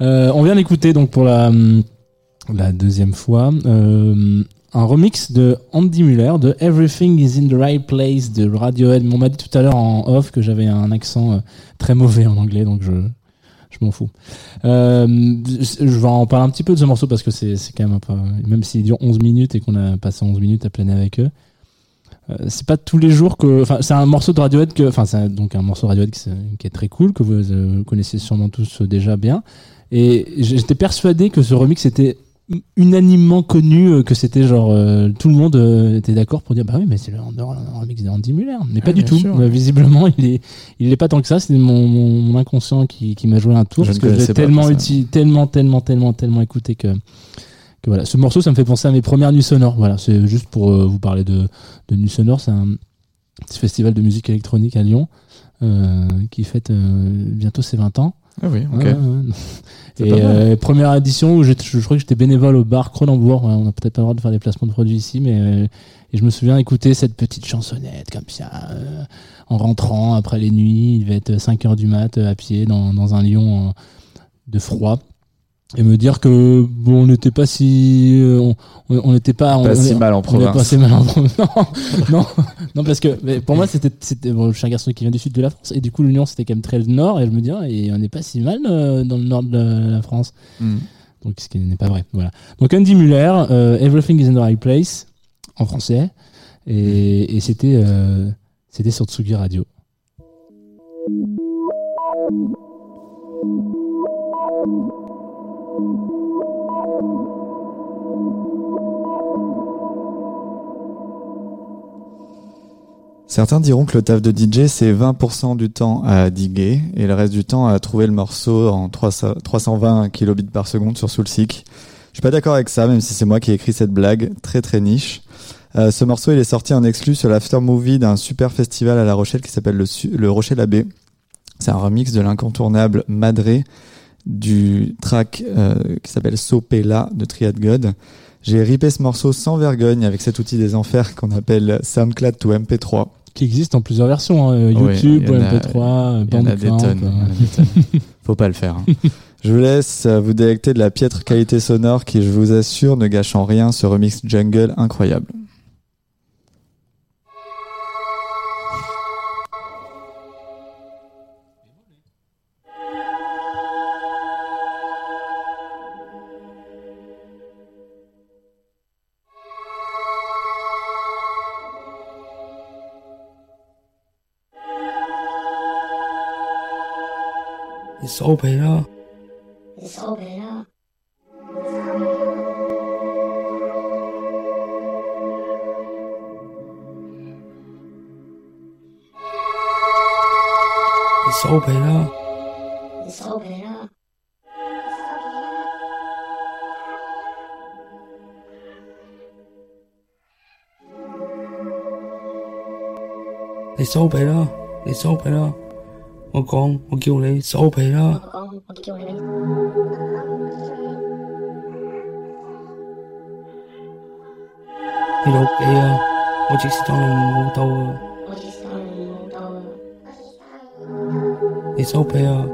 Euh, on vient d'écouter donc pour la hum, la deuxième fois euh, un remix de Andy Muller de Everything Is in the Right Place de Radiohead. On m'a dit tout à l'heure en off que j'avais un accent euh, très mauvais en anglais, donc je je m'en fous. Euh, je vais en parler un petit peu de ce morceau parce que c'est quand même un peu, même s'il dure 11 minutes et qu'on a passé 11 minutes à planer avec eux. Euh, c'est pas tous les jours que enfin c'est un morceau de Radiohead que enfin c'est donc un morceau Radiohead qui, est très cool que vous euh, connaissez sûrement tous déjà bien et j'étais persuadé que ce remix était unanimement connu euh, que c'était genre euh, tout le monde euh, était d'accord pour dire bah oui mais c'est le, remix d'Andy Muller. Mais pas Ah, du tout. sûr. Visiblement il est il est pas tant que ça. C'est mon, mon, mon inconscient qui, qui m'a joué un tour Je parce que pas tellement tellement tellement tellement tellement écouté que que voilà. Ce morceau ça me fait penser à mes premières nuits sonores. Voilà c'est juste pour euh, vous parler de de nuits sonores. C'est un petit festival de musique électronique à Lyon euh, qui fête euh, bientôt ses 20 ans Ah oui, ok. Ouais, ouais, Et euh, première édition où je, je crois que j'étais bénévole au bar Cronenbourg. On n'a peut-être pas le droit de faire des placements de produits ici, mais euh, et je me souviens écouter cette petite chansonnette comme ça euh, en rentrant après les nuits. Il devait être 5 heures du mat à pied dans, dans un euh, de froid et me dire que bon on n'était pas si euh, on n'était pas Pas on si mal en province. pas si mal en province non non non parce que mais pour moi c'était c'était bon, je suis un garçon qui vient du sud de la France et du coup l'Union c'était quand même très le nord et je me dis ah, et on n'est pas si mal euh, dans le nord de la, la France Mm. donc ce qui n'est pas vrai voilà donc Andy Muller euh, Everything is in the right place en français et, et c'était c'était sur Tsugi Radio Certains diront que le taf de DJ, c'est 20% du temps à diguer et le reste du temps à trouver le morceau en 300 320 kilobits par seconde sur Soulseek. Je suis pas d'accord avec ça, même si c'est moi qui ai écrit cette blague très très niche. Euh, ce morceau, il est sorti en exclu sur l'after movie d'un super festival à La Rochelle qui s'appelle le, le Rocher Labbé. C'est un remix de l'incontournable Madré du track euh, qui s'appelle Sopela de Triad God. J'ai ripé ce morceau sans vergogne avec cet outil des enfers qu'on appelle SoundCloud to MP3. qui existe en plusieurs versions hein, YouTube il y en a- MP3 euh, il y en a des Bandcamp, tonnes. Faut pas le faire. hein. Je vous laisse vous délecter de la piètre qualité sonore qui, je vous assure, ne gâche en rien ce remix jungle incroyable. It's it up. Let's open It's up. Let's open it It's Let's It's it up. 我講，我叫你收皮啦！講我叫你。你老幾啊？我即時當你冇到啊！我只是當你冇到啊！你收皮啊！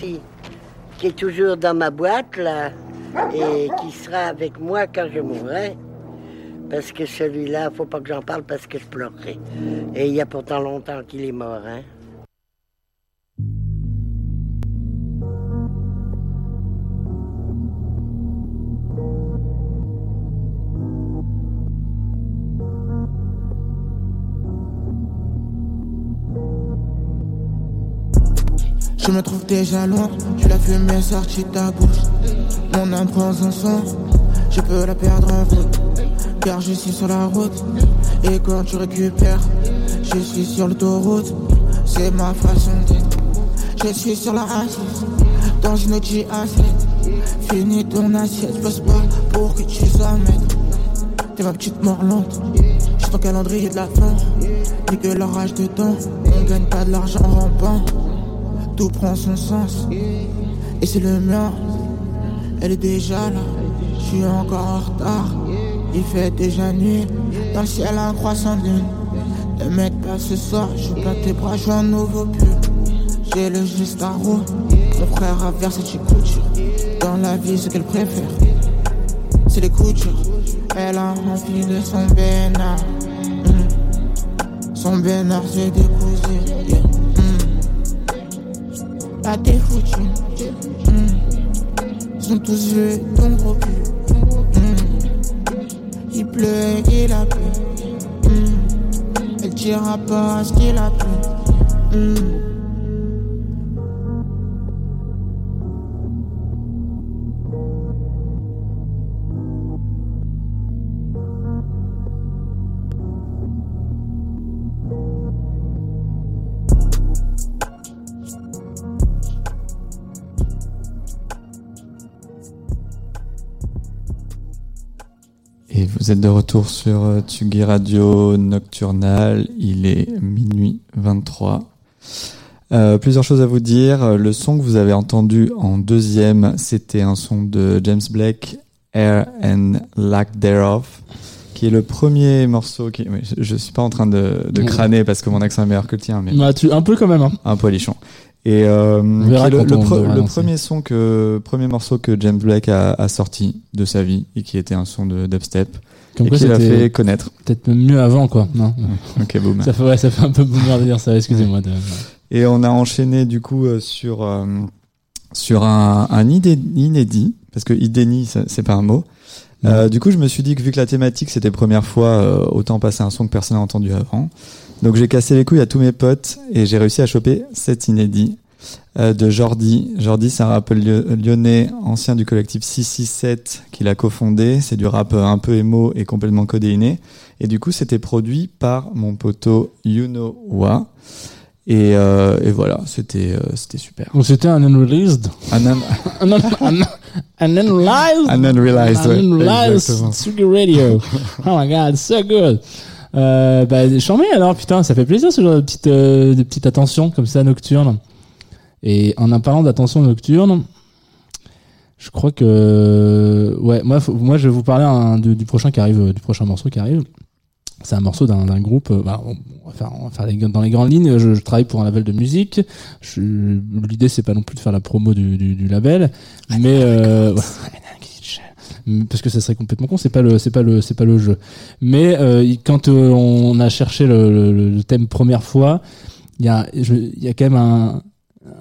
qui est toujours dans ma boîte là, et qui sera avec moi quand je mourrai. Parce que celui-là, faut pas que j'en parle parce que je pleurerai. Et il y a pourtant longtemps qu'il est mort. Hein. Déjà loin, tu la fumée sortie de ta bouche. Mon âme prend un son, je peux la perdre en route. Car je suis sur la route, et quand tu récupères, je suis sur l'autoroute. C'est ma façon d'être. Je suis sur la assise, dans une autre assiette. Finis ton assiette, passe pas pour que tu sois maître. T'es ma petite mort lente, j'ai ton calendrier de la fin. Ni que l'orage de temps, on gagne pas de l'argent en rampant tout prend son sens. Et c'est le mien, elle est déjà là. Je suis encore en retard. Il fait déjà nuit. Dans le ciel, un croissant de lune. Ne m'aide pas ce soir. Je pas tes bras, je un nouveau pull. J'ai le juste à roue. Mon frère a versé chez couture. Dans la vie, ce qu'elle préfère, c'est les coutures. Elle a rempli de son bénard. Mm. Son bénard, c'est décousé. Yeah. Là, t'es foutu. Mm. Sont tous vieux, ton gros cul. Mm. Il pleut il a plu. Mm. Elle dira pas ce qu'il a plu. Vous êtes de retour sur euh, Tsugi Radio Nocturnal. Il est minuit 23. Euh, plusieurs choses à vous dire. Le son que vous avez entendu en deuxième, c'était un son de James Blake, Air and Lack Thereof, qui est le premier morceau qui. mais je, je suis pas en train de, de crâner parce que mon accent est meilleur que le tien, mais Bah, tu, un peu quand même. Hein. un poilichon. Et euh, le, pre- premier son que premier morceau que James Blake a, a sorti de sa vie et qui était un son de dubstep Comme et quoi, qui l'a c'était fait connaître. Peut-être même mieux avant, quoi. Non. Ok. Ça fait, ouais, ça fait un peu boomer de dire ça. Excusez-moi. De... Et on a enchaîné du coup euh, sur euh, sur un, un inédit parce que idéni c'est pas un mot. Euh, du coup, je me suis dit que vu que la thématique c'était première fois, euh, autant passer un son que personne n'a entendu avant. Donc j'ai cassé les couilles à tous mes potes et j'ai réussi à choper cet inédit de Jordi. Jordi, c'est un rappeur lyo- lyonnais, ancien du collectif 667 qu'il a cofondé. C'est du rap euh, un peu émo et complètement codéiné. Et du coup, c'était produit par mon poteau Yuno Wa. Et, euh, et voilà, c'était euh, c'était super. Donc c'était un unreleased. Un, un, un, un, un, un unrealized. Tsugi Radio. oh my god, so good. Euh, bah, charmé alors, putain, ça fait plaisir ce genre de petite, euh, de petite attention comme ça nocturne. Et en en parlant d'attention nocturne, je crois que, ouais, moi, faut- moi, je vais vous parler du, du prochain qui arrive, euh, du prochain morceau qui arrive. C'est un morceau d'un groupe. bah, on, on va faire, on va faire les- dans les grandes lignes. Je, je travaille pour un label de musique. L'idée, c'est pas non plus de faire la promo du, du, du label, mais euh, ouais. parce que ça serait complètement con. C'est pas le, c'est pas le, c'est pas le jeu. Mais euh, quand euh, on a cherché le, le- le thème première fois, il y a, je- il y a quand même un,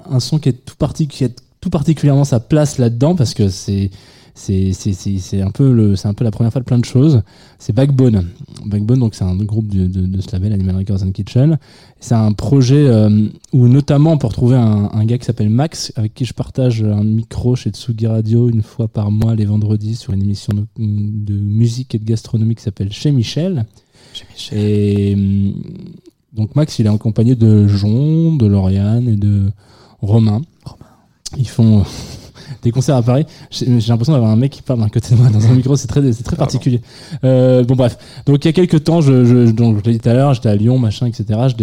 un son qui est tout parti, qui a tout particulièrement sa place là-dedans parce que c'est c'est un peu le c'est un peu la première fois de plein de choses. C'est Backbone. Backbone donc c'est un groupe de, de, de ce label Animal Records and Kitchen. C'est un projet euh, où notamment on peut retrouver un, un gars qui s'appelle Max avec qui je partage un micro chez Tsugi Radio une fois par mois les vendredis sur une émission de, de musique et de gastronomie qui s'appelle Chez Michel. Et hum, donc Max il est accompagné de Jon de Lauriane et de Romain ils font euh, des concerts à Paris. J'ai l'impression d'avoir un mec qui parle d'un côté de moi dans un micro, c'est très, c'est très particulier. Euh, bon bref, donc il y a quelques temps, je, je, donc, je l'ai dit tout à l'heure, j'étais à Lyon, machin, etc. Je,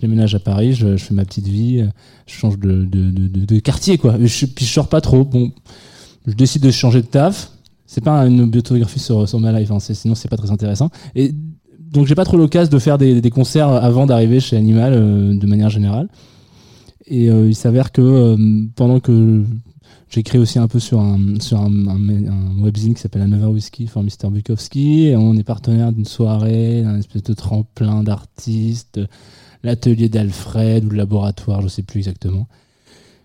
déménage à Paris, je, je fais ma petite vie, euh, je change de, de, de, de, de quartier quoi. Je, puis je sors pas trop. Bon, je décide de changer de taf. C'est pas une biotographie sur, sur ma life, hein, sinon c'est pas très intéressant. Et donc j'ai pas trop l'occasion de faire des, des concerts avant d'arriver chez Animal euh, de manière générale. Et euh, il s'avère que euh, pendant que j'écris aussi un peu sur un, sur un, un, un webzine qui s'appelle Another Whiskey for Mr. Bukowski, on est partenaire d'une soirée, d'un espèce de tremplin d'artistes, l'atelier d'Alfred ou le laboratoire, je sais plus exactement.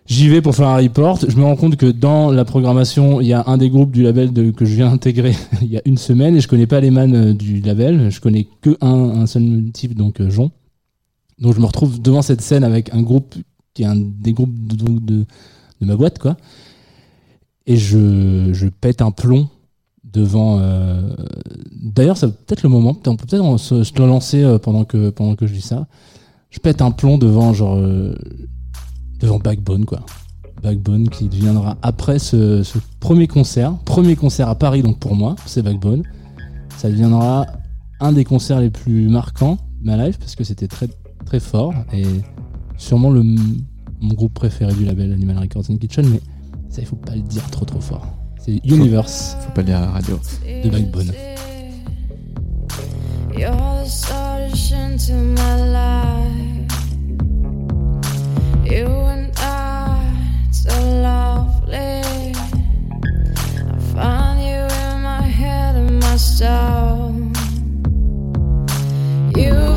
J'y vais pour faire un report. Je me rends compte que dans la programmation, il y a un des groupes du label de, que je viens d'intégrer il y a une semaine et je connais pas les man euh, du label. Je connais que un, un seul type, donc Jon. Donc je me retrouve devant cette scène avec un groupe qui est un des groupes de, de, ma boîte, quoi. Et je, je pète un plomb devant. euh, D'ailleurs, c'est peut-être le moment. On peut peut-être se, lancer euh, pendant que pendant que je dis ça. Je pète un plomb devant genre euh, devant Backbone, quoi. Backbone qui deviendra après ce, ce premier concert, premier concert à Paris donc pour moi, c'est Backbone. Ça deviendra un des concerts les plus marquants de ma life parce que c'était très très fort et sûrement le, mon groupe préféré du label Animal Records and Kitchen, mais ça il faut pas le dire trop trop fort. C'est Universe. Faut, faut pas le dire à la radio. De Backbone. You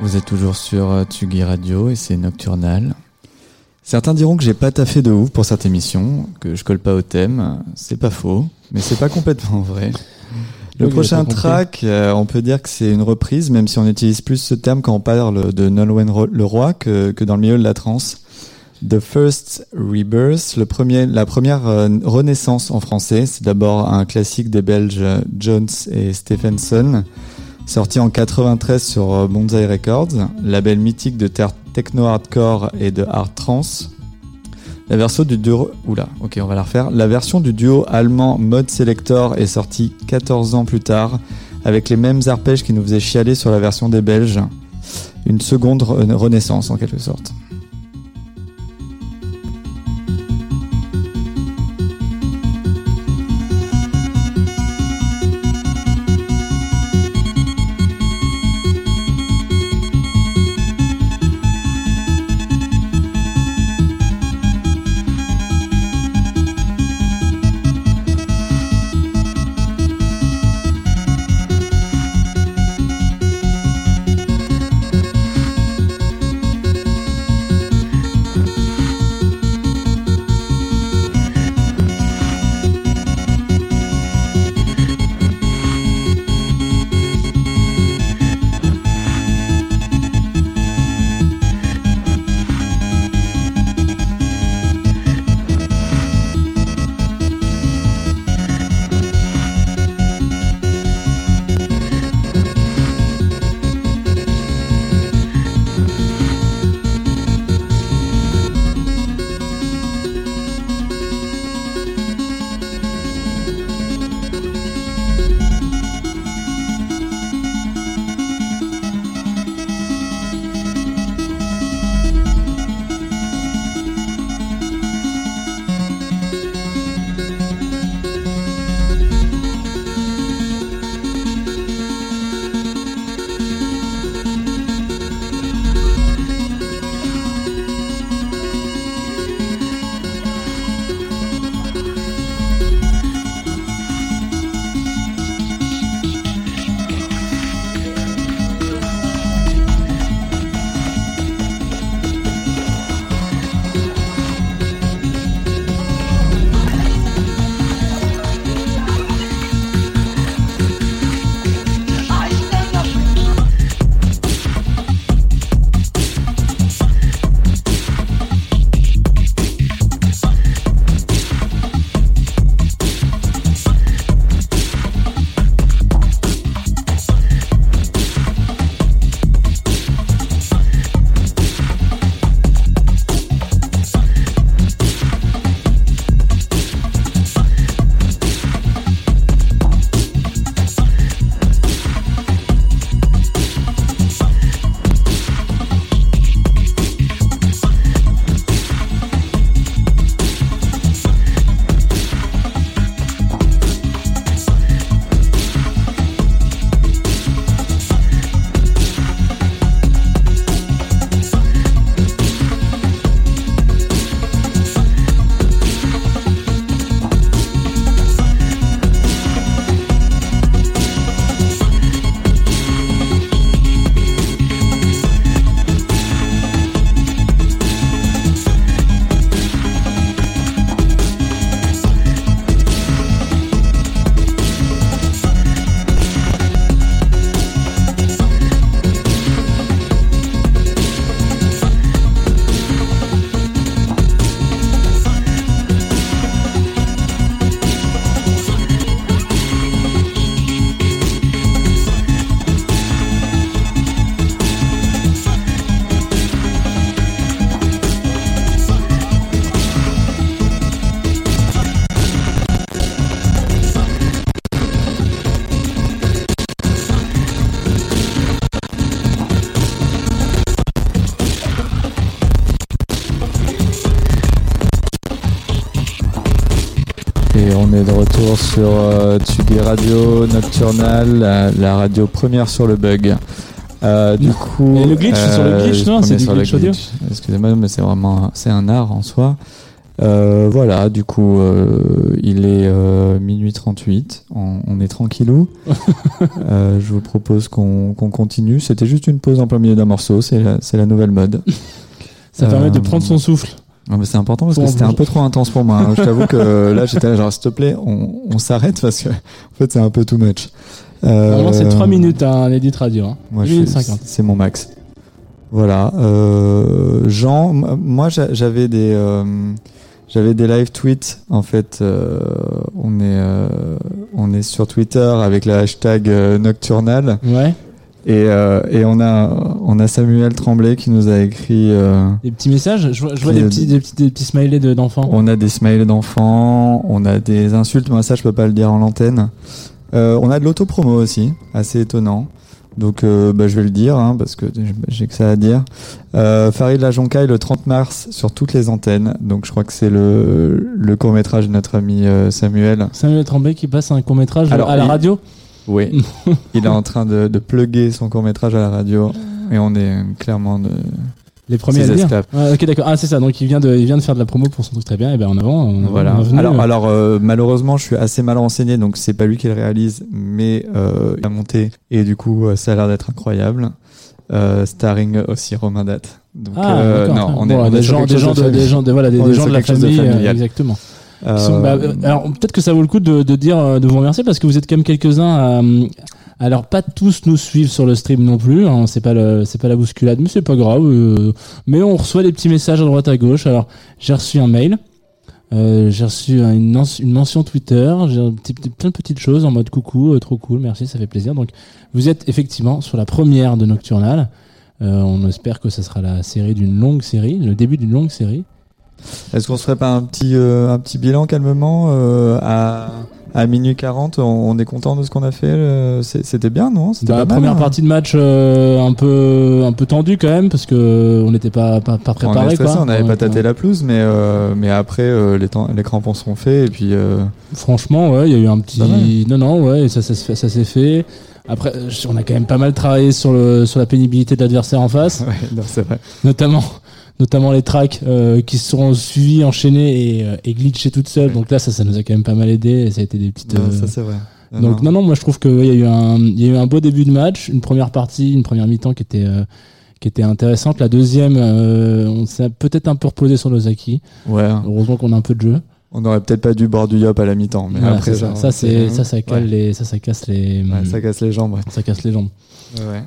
Vous êtes toujours sur euh, Tsugi Radio et c'est Nocturnal. Certains diront que j'ai pas taffé de ouf pour cette émission, que je colle pas au thème. C'est pas faux, mais c'est pas complètement vrai. Le Oui, prochain track, euh, on peut dire que c'est une reprise, même si on utilise plus ce terme quand on parle de Nolwenn Ro- Leroy que, que dans le milieu de la trance. The First Rebirth, le premier, la première euh, renaissance en français, c'est d'abord un classique des Belges Jones et Stephenson, sorti en 93 sur euh, Bonsai Records, label mythique de ter- techno hardcore et de hard trance. La version du duo, la version du duo allemand Mode Selector est sortie 14 ans plus tard, avec les mêmes arpèges qui nous faisaient chialer sur la version des Belges. Une seconde re- renaissance en quelque sorte. Sur euh, Tsugi Radio Nocturnal, la, la radio première sur le bug. Euh, du coup, Et le glitch, c'est sur le glitch, non on C'est est du glitch audio Excusez-moi, mais c'est vraiment c'est un art en soi. Euh, voilà, du coup, euh, il est euh, minuit 38. On, on est tranquillou. Euh, je vous propose qu'on continue. C'était juste une pause en plein milieu d'un morceau. C'est la, nouvelle mode. Ça permet de Euh, prendre son souffle. C'est important parce que c'était un peu trop intense pour moi. hein. Je t'avoue que là, j'étais genre, s'il te plaît, on, on s'arrête parce que, en fait, c'est un peu too much. Euh, Normalement, c'est 3 minutes hein, un edit radio. Hein. Moi, 2 je minutes fais- 50. c'est mon max. Voilà. Euh, Jean, moi, j'a- j'avais des, euh, j'avais des live tweets. En fait, euh, on est, euh, on est sur Twitter avec le hashtag euh, nocturnal. Ouais. Et, euh, et on a, on a Samuel Tremblay qui nous a écrit. euh, Des petits messages Je vois, je vois Qui- des, petits, des, petits, des petits smileys de- d'enfants. On a des smileys d'enfants, on a des insultes, moi ça je peux pas le dire en l'antenne. Euh, on a de l'autopromo aussi, assez étonnant. Donc euh, bah, je vais le dire hein, parce que j'ai que ça à dire. Euh, Farid Lajoncaille le 30 mars sur toutes les antennes. Donc je crois que c'est le, le court métrage de notre ami euh, Samuel. Samuel Tremblay qui passe un court métrage Alors, à la il- radio Oui. il est en train de, de plugger son court métrage à la radio et on est clairement de Les premiers à dire. Ouais, ok, d'accord. Ah, c'est ça. Donc il vient de, il vient de faire de la promo pour son truc très bien. Et ben en avant. avant, Voilà. Alors, alors euh, malheureusement, je suis assez mal renseigné, donc c'est pas lui qui le réalise, mais euh, il a monté et du coup, euh, ça a l'air d'être incroyable. Euh, starring aussi Romain Date. Donc, Ah, euh, d'accord. non, on Bon, est, on est des gens, des gens, de de, famille- des gens, de, voilà, des, on gens de la famille, euh, familial. exactement. Euh, bah, alors peut-être que ça vaut le coup de, dire, euh, de vous remercier parce que vous êtes quand même quelques-uns à, euh, alors pas tous nous suivre sur le stream non plus. Hein, c'est pas pas la bousculade, mais c'est pas grave. mais on reçoit des petits messages à droite à gauche. Alors j'ai reçu un mail. J'ai reçu un- une, mention- Twitter, j'ai plein de petites choses en mode coucou, trop cool, merci, ça fait plaisir. Donc vous êtes effectivement sur la première de Nocturnal. On espère que ça sera la série d'une longue série, le début d'une longue série. Est-ce qu'on se ferait pas un petit, euh, un petit bilan calmement euh, à, à minuit 40 on, on est content de ce qu'on a fait euh, c'est- C'était bien, non? C'était Bah, pas mal, première hein partie de match euh, un peu un peu tendue quand même parce que on n'était pas pas, pas On préparé est stressé, quoi. on n'avait pas tâté la pelouse, mais, euh, mais après, euh, les, temps- les crampons sont faits et puis. euh, Franchement, ouais, il y a eu un petit Pas non non ouais, ça ça, se fait- ça s'est fait. Après, on a quand même pas mal travaillé sur le sur la pénibilité de l'adversaire en face, ouais, non, c'est vrai. notamment notamment les tracks euh, qui se sont suivis, enchaînés et, euh, et glitchés toutes seules. Donc là, ça ça nous a quand même pas mal aidé. Et ça a été des petites. Non, euh, ça c'est vrai. Non, Donc non non, moi je trouve que ouais, il y a eu un il y a eu un beau début de match, une première partie, une première mi-temps qui était euh, qui était intéressante. La deuxième, euh, on s'est peut-être un peu reposé sur nos acquis. Ouais. Heureusement qu'on a un peu de jeu. On n'aurait peut-être pas dû boire du yop à la mi-temps, mais après c'est ça, ça c'est ça ça cale ouais. les ça ça casse les Ouais, ça casse les jambes. ouais. ça casse les jambes. Ouais.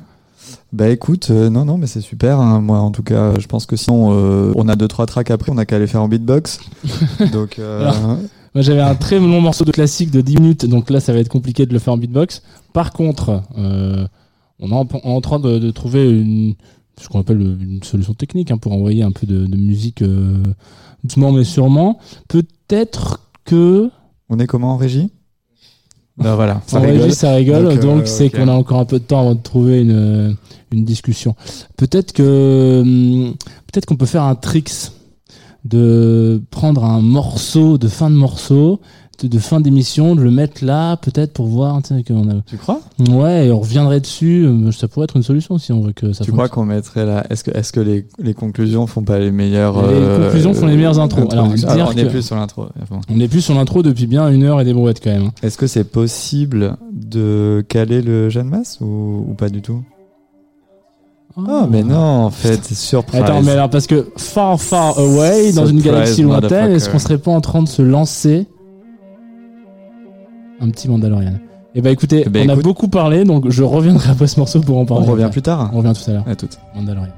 Bah écoute, euh, non non mais c'est super. hein. Moi en tout cas, je pense que sinon euh, on a deux trois tracks après, on a qu'à les faire en beatbox. Donc euh, Alors, Moi j'avais un très long morceau de classique de 10 minutes, donc là ça va être compliqué de le faire en beatbox. Par contre, on est en, en train de, de trouver une, ce qu'on appelle une solution technique hein, pour envoyer un peu de, de musique doucement mais sûrement. Peut-être que on est comment en régie? Bah voilà, ça en rigole. régie, ça rigole, donc, Donc, euh, c'est qu'on a encore un peu de temps avant de trouver une, une discussion. Peut-être que hum, peut-être qu'on peut faire un tricks de prendre un morceau de fin de morceau de, de fin d'émission, de le mettre là, peut-être pour voir. Tu a... Crois? Ouais, et on reviendrait dessus. euh, Ça pourrait être une solution si on veut que ça Tu crois qu'on mettrait là Est-ce que, est-ce que les, les conclusions font pas les meilleures Les euh, conclusions font les meilleures intros. Alors, dire Alors, on est que- plus sur l'intro. On est plus sur l'intro depuis bien une heure et des brouettes quand même. hein. Est-ce que c'est possible de caler le Jeanne Masse ou, ou pas du tout? Oh, mais non, en fait, c'est surprise. Attends, mais alors parce que far far away, dans une galaxie lointaine, est-ce qu'on serait pas en train de se lancer un petit Mandalorian Eh ben écoutez, Eh ben, on a beaucoup parlé, donc je reviendrai après ce morceau pour en On parler. revient après. plus tard On revient tout à l'heure. À tout. Mandalorian.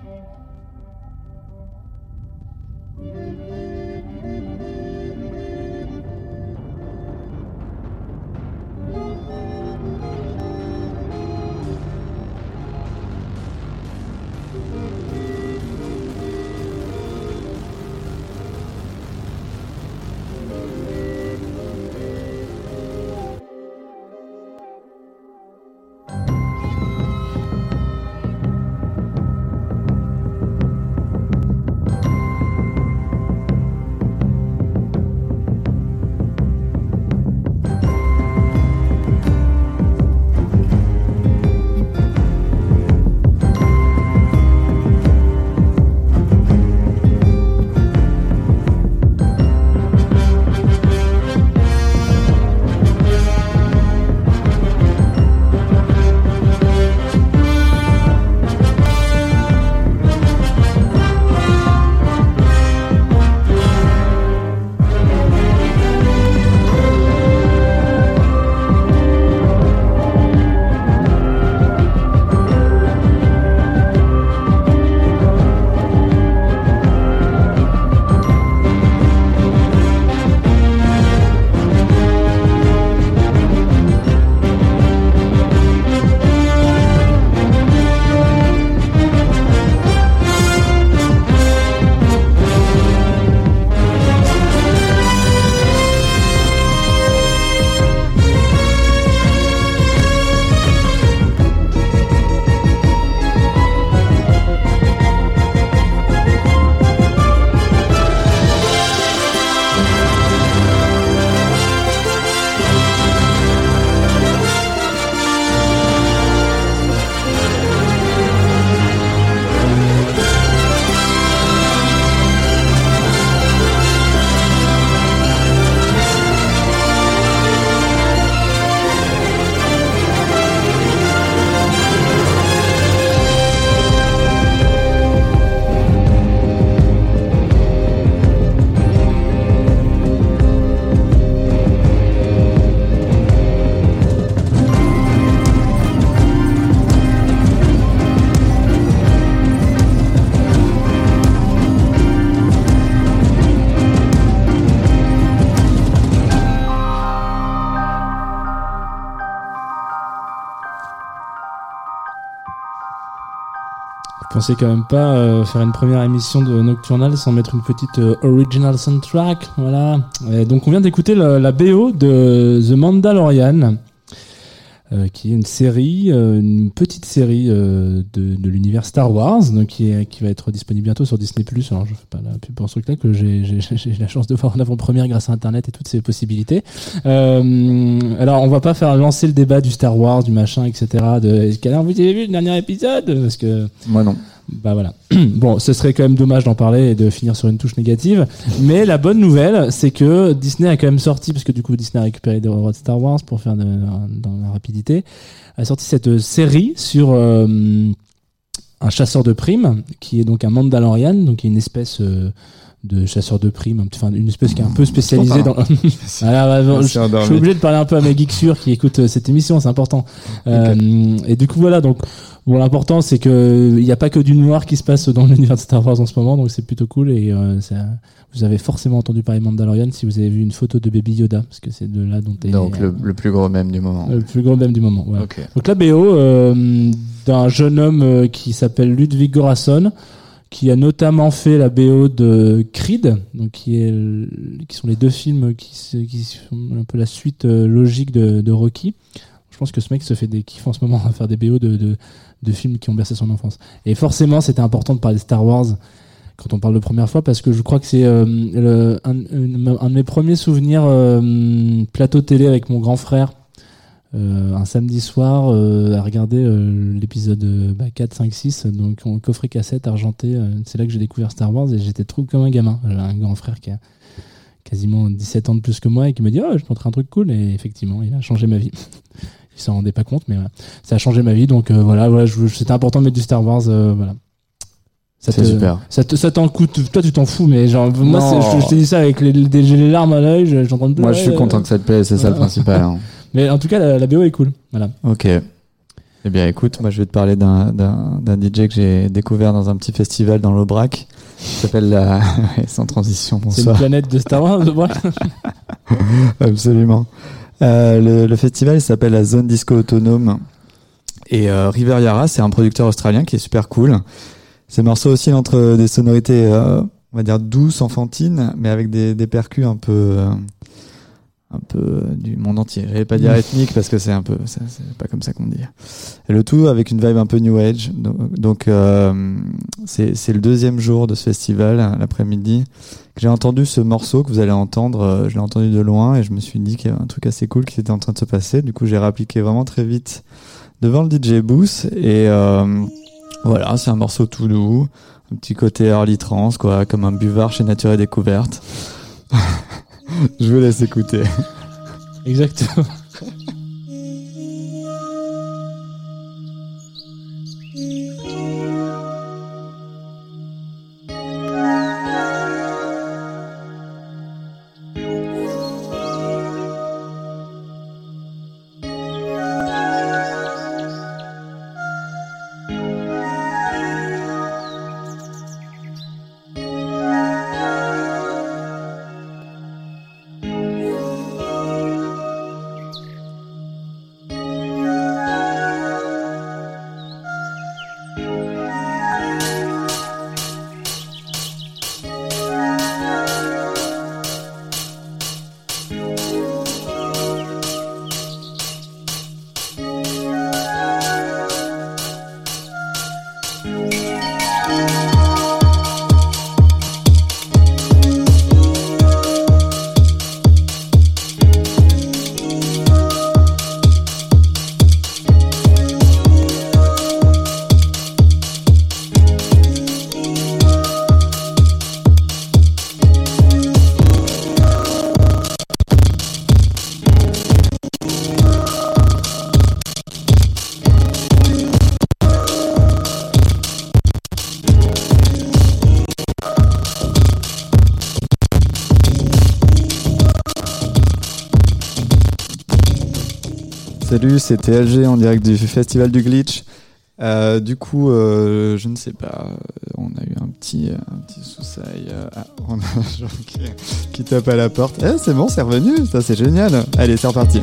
Pensais quand même pas euh, faire une première émission de Nocturnal sans mettre une petite euh, original soundtrack. Voilà. Et donc on vient d'écouter la, la BO de The Mandalorian, euh, qui est une série, euh, une petite série euh, de, de l'univers Star Wars, donc qui, est, qui va être disponible bientôt sur Disney+. Alors je fais pas la pub pour ce truc-là que j'ai j'ai- j'ai la chance de voir en avant-première grâce à Internet et toutes ces possibilités. Euh, alors on va pas faire lancer le débat du Star Wars, du machin, etc. De est-ce vous avez vu le dernier épisode Parce que Moi non. Bah voilà. bon, ce serait quand même dommage d'en parler et de finir sur une touche négative. Mais la bonne nouvelle, c'est que Disney a quand même sorti, parce que du coup Disney a récupéré des droits de Star Wars pour faire de- dans la rapidité, a sorti cette série sur euh, un chasseur de primes qui est donc un Mandalorian, donc une espèce euh, de chasseur de primes, enfin une espèce qui est un peu spécialisée dans. Voilà, ouais, bon, je, suis obligé de parler un peu à mes geeks sûrs qui écoutent euh, cette émission, c'est important. Euh, et du coup voilà, donc bon l'important c'est que il n'y a pas que du noir qui se passe dans l'univers de Star Wars en ce moment, donc c'est plutôt cool et euh, ça- vous avez forcément entendu parler Mandalorian si vous avez vu une photo de Baby Yoda, parce que c'est de là dont est Donc le, le plus gros même du moment. le plus gros même du moment. voilà. Ok. Donc la BO euh, d'un jeune homme euh, qui s'appelle Ludwig Göransson, qui a notamment fait la BO de Creed, donc qui est le- qui sont les deux films qui, sont un peu la suite euh, logique de, de Rocky. Je pense que ce mec se fait des kiffs en ce moment à faire des BO de, de, de films qui ont bercé son enfance. Et forcément, c'était important de parler de Star Wars quand on parle de première fois parce que je crois que c'est euh, un, de mes premiers souvenirs euh, plateau télé avec mon grand frère euh, un samedi soir à regarder l'épisode bah, 4, 5, 6 donc en coffret cassette argenté c'est là que j'ai découvert Star Wars et j'étais trop comme un gamin j'ai un grand frère qui a quasiment 17 ans de plus que moi et qui me dit oh je te montrer un truc cool et effectivement il a changé ma vie il s'en rendait pas compte mais voilà. ça a changé ma vie donc euh, voilà, voilà c'était important de mettre du Star Wars euh, voilà ça C'est te- super. ça te- ça t'en coûte toi tu t'en fous mais genre moi je, je t'ai dit ça avec les, les, j'ai les larmes à l'œil je- j'entends de Moi je suis content euh. que ça te plaise, c'est ça le principal. hein. mais en tout cas la, la BO est cool voilà Ok. Eh bien, écoute, moi, je vais te parler d'un, DJ que j'ai découvert dans un petit festival dans l'Aubrac. qui s'appelle la, sans transition, c'est une bonsoir. planète de Star Wars. Absolument. Euh, le, festival s'appelle la Zone Disco Autonome. Et euh, River Yara, c'est un producteur australien qui est super cool. Ces morceaux aussi entre des sonorités, euh, on va dire douces, enfantines, mais avec des, des percus un peu, euh, un peu euh, du monde entier. J'allais pas dire Mm. ethnique parce que c'est un peu, c'est pas comme ça qu'on dit. Et le tout avec une vibe un peu new age. Donc, euh, c'est c'est le deuxième jour de ce festival, l'après-midi, que j'ai entendu ce morceau que vous allez entendre. euh, je l'ai entendu de loin et je me suis dit qu'il y avait un truc assez cool qui était en train de se passer. Du coup, j'ai réappliqué vraiment très vite devant le DJ booth et euh, voilà, c'est un morceau tout doux, un petit côté early trance quoi, comme un buvard chez Nature et Découverte. je vous laisse écouter. exactement C'est TLG en direct du festival du glitch. Euh, du coup, euh, je ne sais pas, euh, on a eu un petit, un petit euh, ah, on a Jean qui, qui tape à la porte. Eh, c'est bon, c'est revenu, ça c'est génial. Allez, c'est reparti.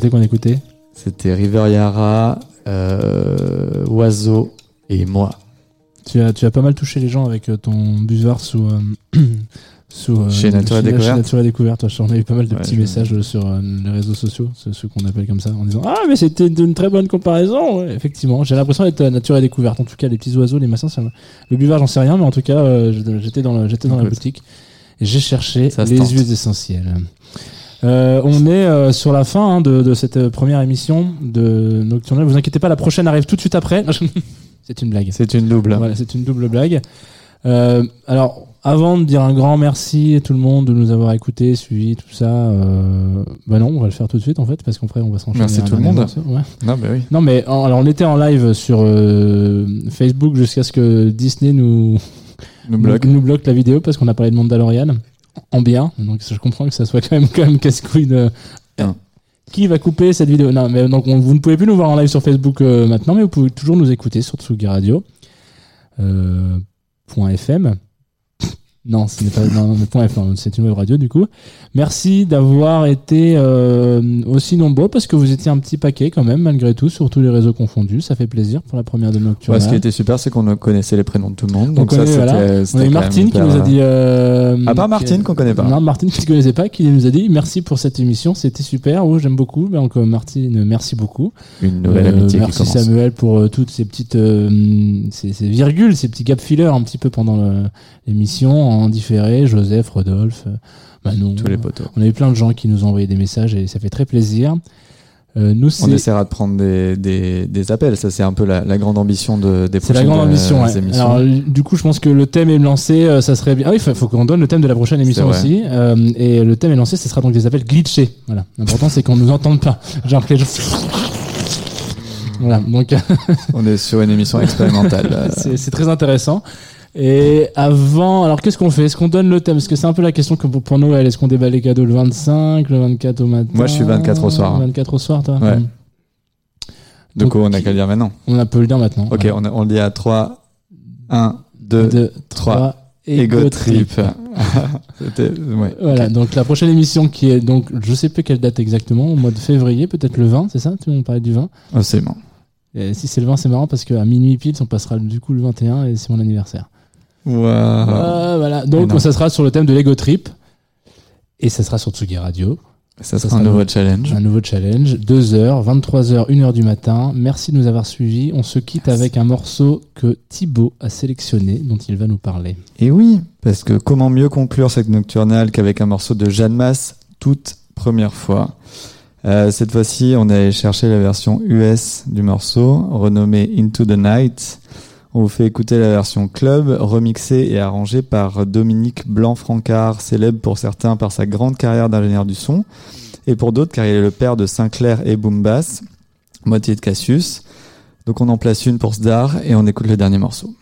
C'était qu'on écoutait C'était River Yara, euh, Oiseau et moi. tu as, tu as pas mal touché les gens avec euh, ton buvard sous. euh, sous euh, Chez Nature et chez Découverte. Nature et Découverte. J'en ai eu pas mal de Ouais, petits messages sur les réseaux sociaux, ceux, ceux qu'on appelle comme ça, en disant Ah, mais c'était une très bonne comparaison. Ouais, effectivement, j'ai l'impression d'être Nature et Découverte. En tout cas, les petits oiseaux, les machins, ça le buvard, j'en sais rien, mais en tout cas, j'étais dans, j'étais dans la boutique et j'ai cherché Ça les huiles essentielles. Euh, on est euh, sur la fin hein, de, de cette euh, première émission de Nocturnal. Vous inquiétez pas, la prochaine arrive tout de suite après. c'est une blague. C'est une double. Voilà, c'est une double blague. Euh, alors, avant de dire un grand merci à tout le monde de nous avoir écoutés, suivis, tout ça, euh, bah non, on va le faire tout de suite en fait, parce qu'après on va s'enchaîner. Merci tout le monde. Ouais. Non, bah oui. Non, mais alors on était en live sur euh, Facebook jusqu'à ce que Disney nous Nous bloque. nous bloque la vidéo parce qu'on a parlé de Mandalorian en bien. Donc je comprends que ça soit quand même quand même casse-couille de Hein. qui va couper cette vidéo? Non, mais donc on- vous ne pouvez plus nous voir en live sur Facebook euh, maintenant, mais vous pouvez toujours nous écouter sur Tsugi Radio. Euh, point .fm. Non, ce n'est pas non, point c'est une web radio du coup. Merci d'avoir été euh, aussi nombreux parce que vous étiez un petit paquet quand même malgré tout sur tous les réseaux confondus. Ça fait plaisir pour la première de Nocturne. Ouais, ce qui était super, c'est qu'on connaissait les prénoms de tout le monde. On Donc ça, connaît, voilà. On a eu Martine qui nous a dit. euh, À part qui- Martine qu'on connaît pas. Non, Martine qui ne connaissait pas, qui nous a dit merci pour cette émission, c'était super. Oh, j'aime beaucoup. Donc euh, Martine, merci beaucoup. Une nouvelle Euh, amitié qui Merci commence. Samuel pour euh, toutes ces petites euh, ces, ces virgules, ces petits gap fillers un petit peu pendant l'émission en différé. Joseph, Rodolphe, euh, Manon. Tous les poteaux. On a eu plein de gens qui nous ont envoyé des messages et ça fait très plaisir. Euh, nous, On essaiera de prendre des, des, des appels. Ça, c'est un peu la, la grande ambition de, des C'est la prochaines grande ambition. euh, ouais. émissions. Alors, du coup, je pense que le thème est lancé. euh, ça serait bien. Ah oui, faut, faut qu'on donne le thème de la prochaine émission aussi. Euh, et le thème est lancé. Ce sera donc des appels glitchés. Voilà. L'important, c'est qu'on nous entende pas. Genre que les gens. Voilà. Donc, On est sur une émission expérimentale. c'est c'est très intéressant. Et avant, alors qu'est-ce qu'on fait? Est-ce qu'on donne le thème? Parce que c'est un peu la question que pour, pour Noël. Est-ce qu'on déballe les cadeaux le 25, le 24 au matin? Moi, je suis 24 au soir. 24 au soir, toi? Ouais. Hmm. Du coup, on a qu'à le dire maintenant. On peut le dire maintenant. Ok, on, a- on le dit à 3, 1, 2, Deux, 3. trois, Ego Ego trip. ouais. Voilà, donc la prochaine émission qui est donc, je sais plus quelle date exactement, au mois de février, peut-être le 20, c'est ça? Tu on parlait du 20 Oh, c'est bon. Et Si c'est le 20, c'est marrant parce qu'à minuit pile, on passera du coup le 21 et c'est mon anniversaire. Voilà, donc Énorme. ça sera sur le thème de l'ego trip et ça sera sur Tsugi Radio. Ça sera un nouveau challenge. Un nouveau challenge, 2h, 23h, 1h du matin. Merci de nous avoir suivis. On se quitte avec un morceau que Thibaut a sélectionné, dont il va nous parler. Et oui, parce que comment mieux conclure cette nocturnale qu'avec un morceau de Jeanne Masse, toute première fois? Euh, cette fois-ci, on allé chercher la version US du morceau, renommée Into the Night. On vous fait écouter la version club, remixée et arrangée par Dominique Blanc-Francard, célèbre pour certains par sa grande carrière d'ingénieur du son, et pour d'autres car il est le père de Sinclair et Boom Bass, moitié de Cassius. Donc on en place une pour Sdar et on écoute le dernier morceau.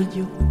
Radio.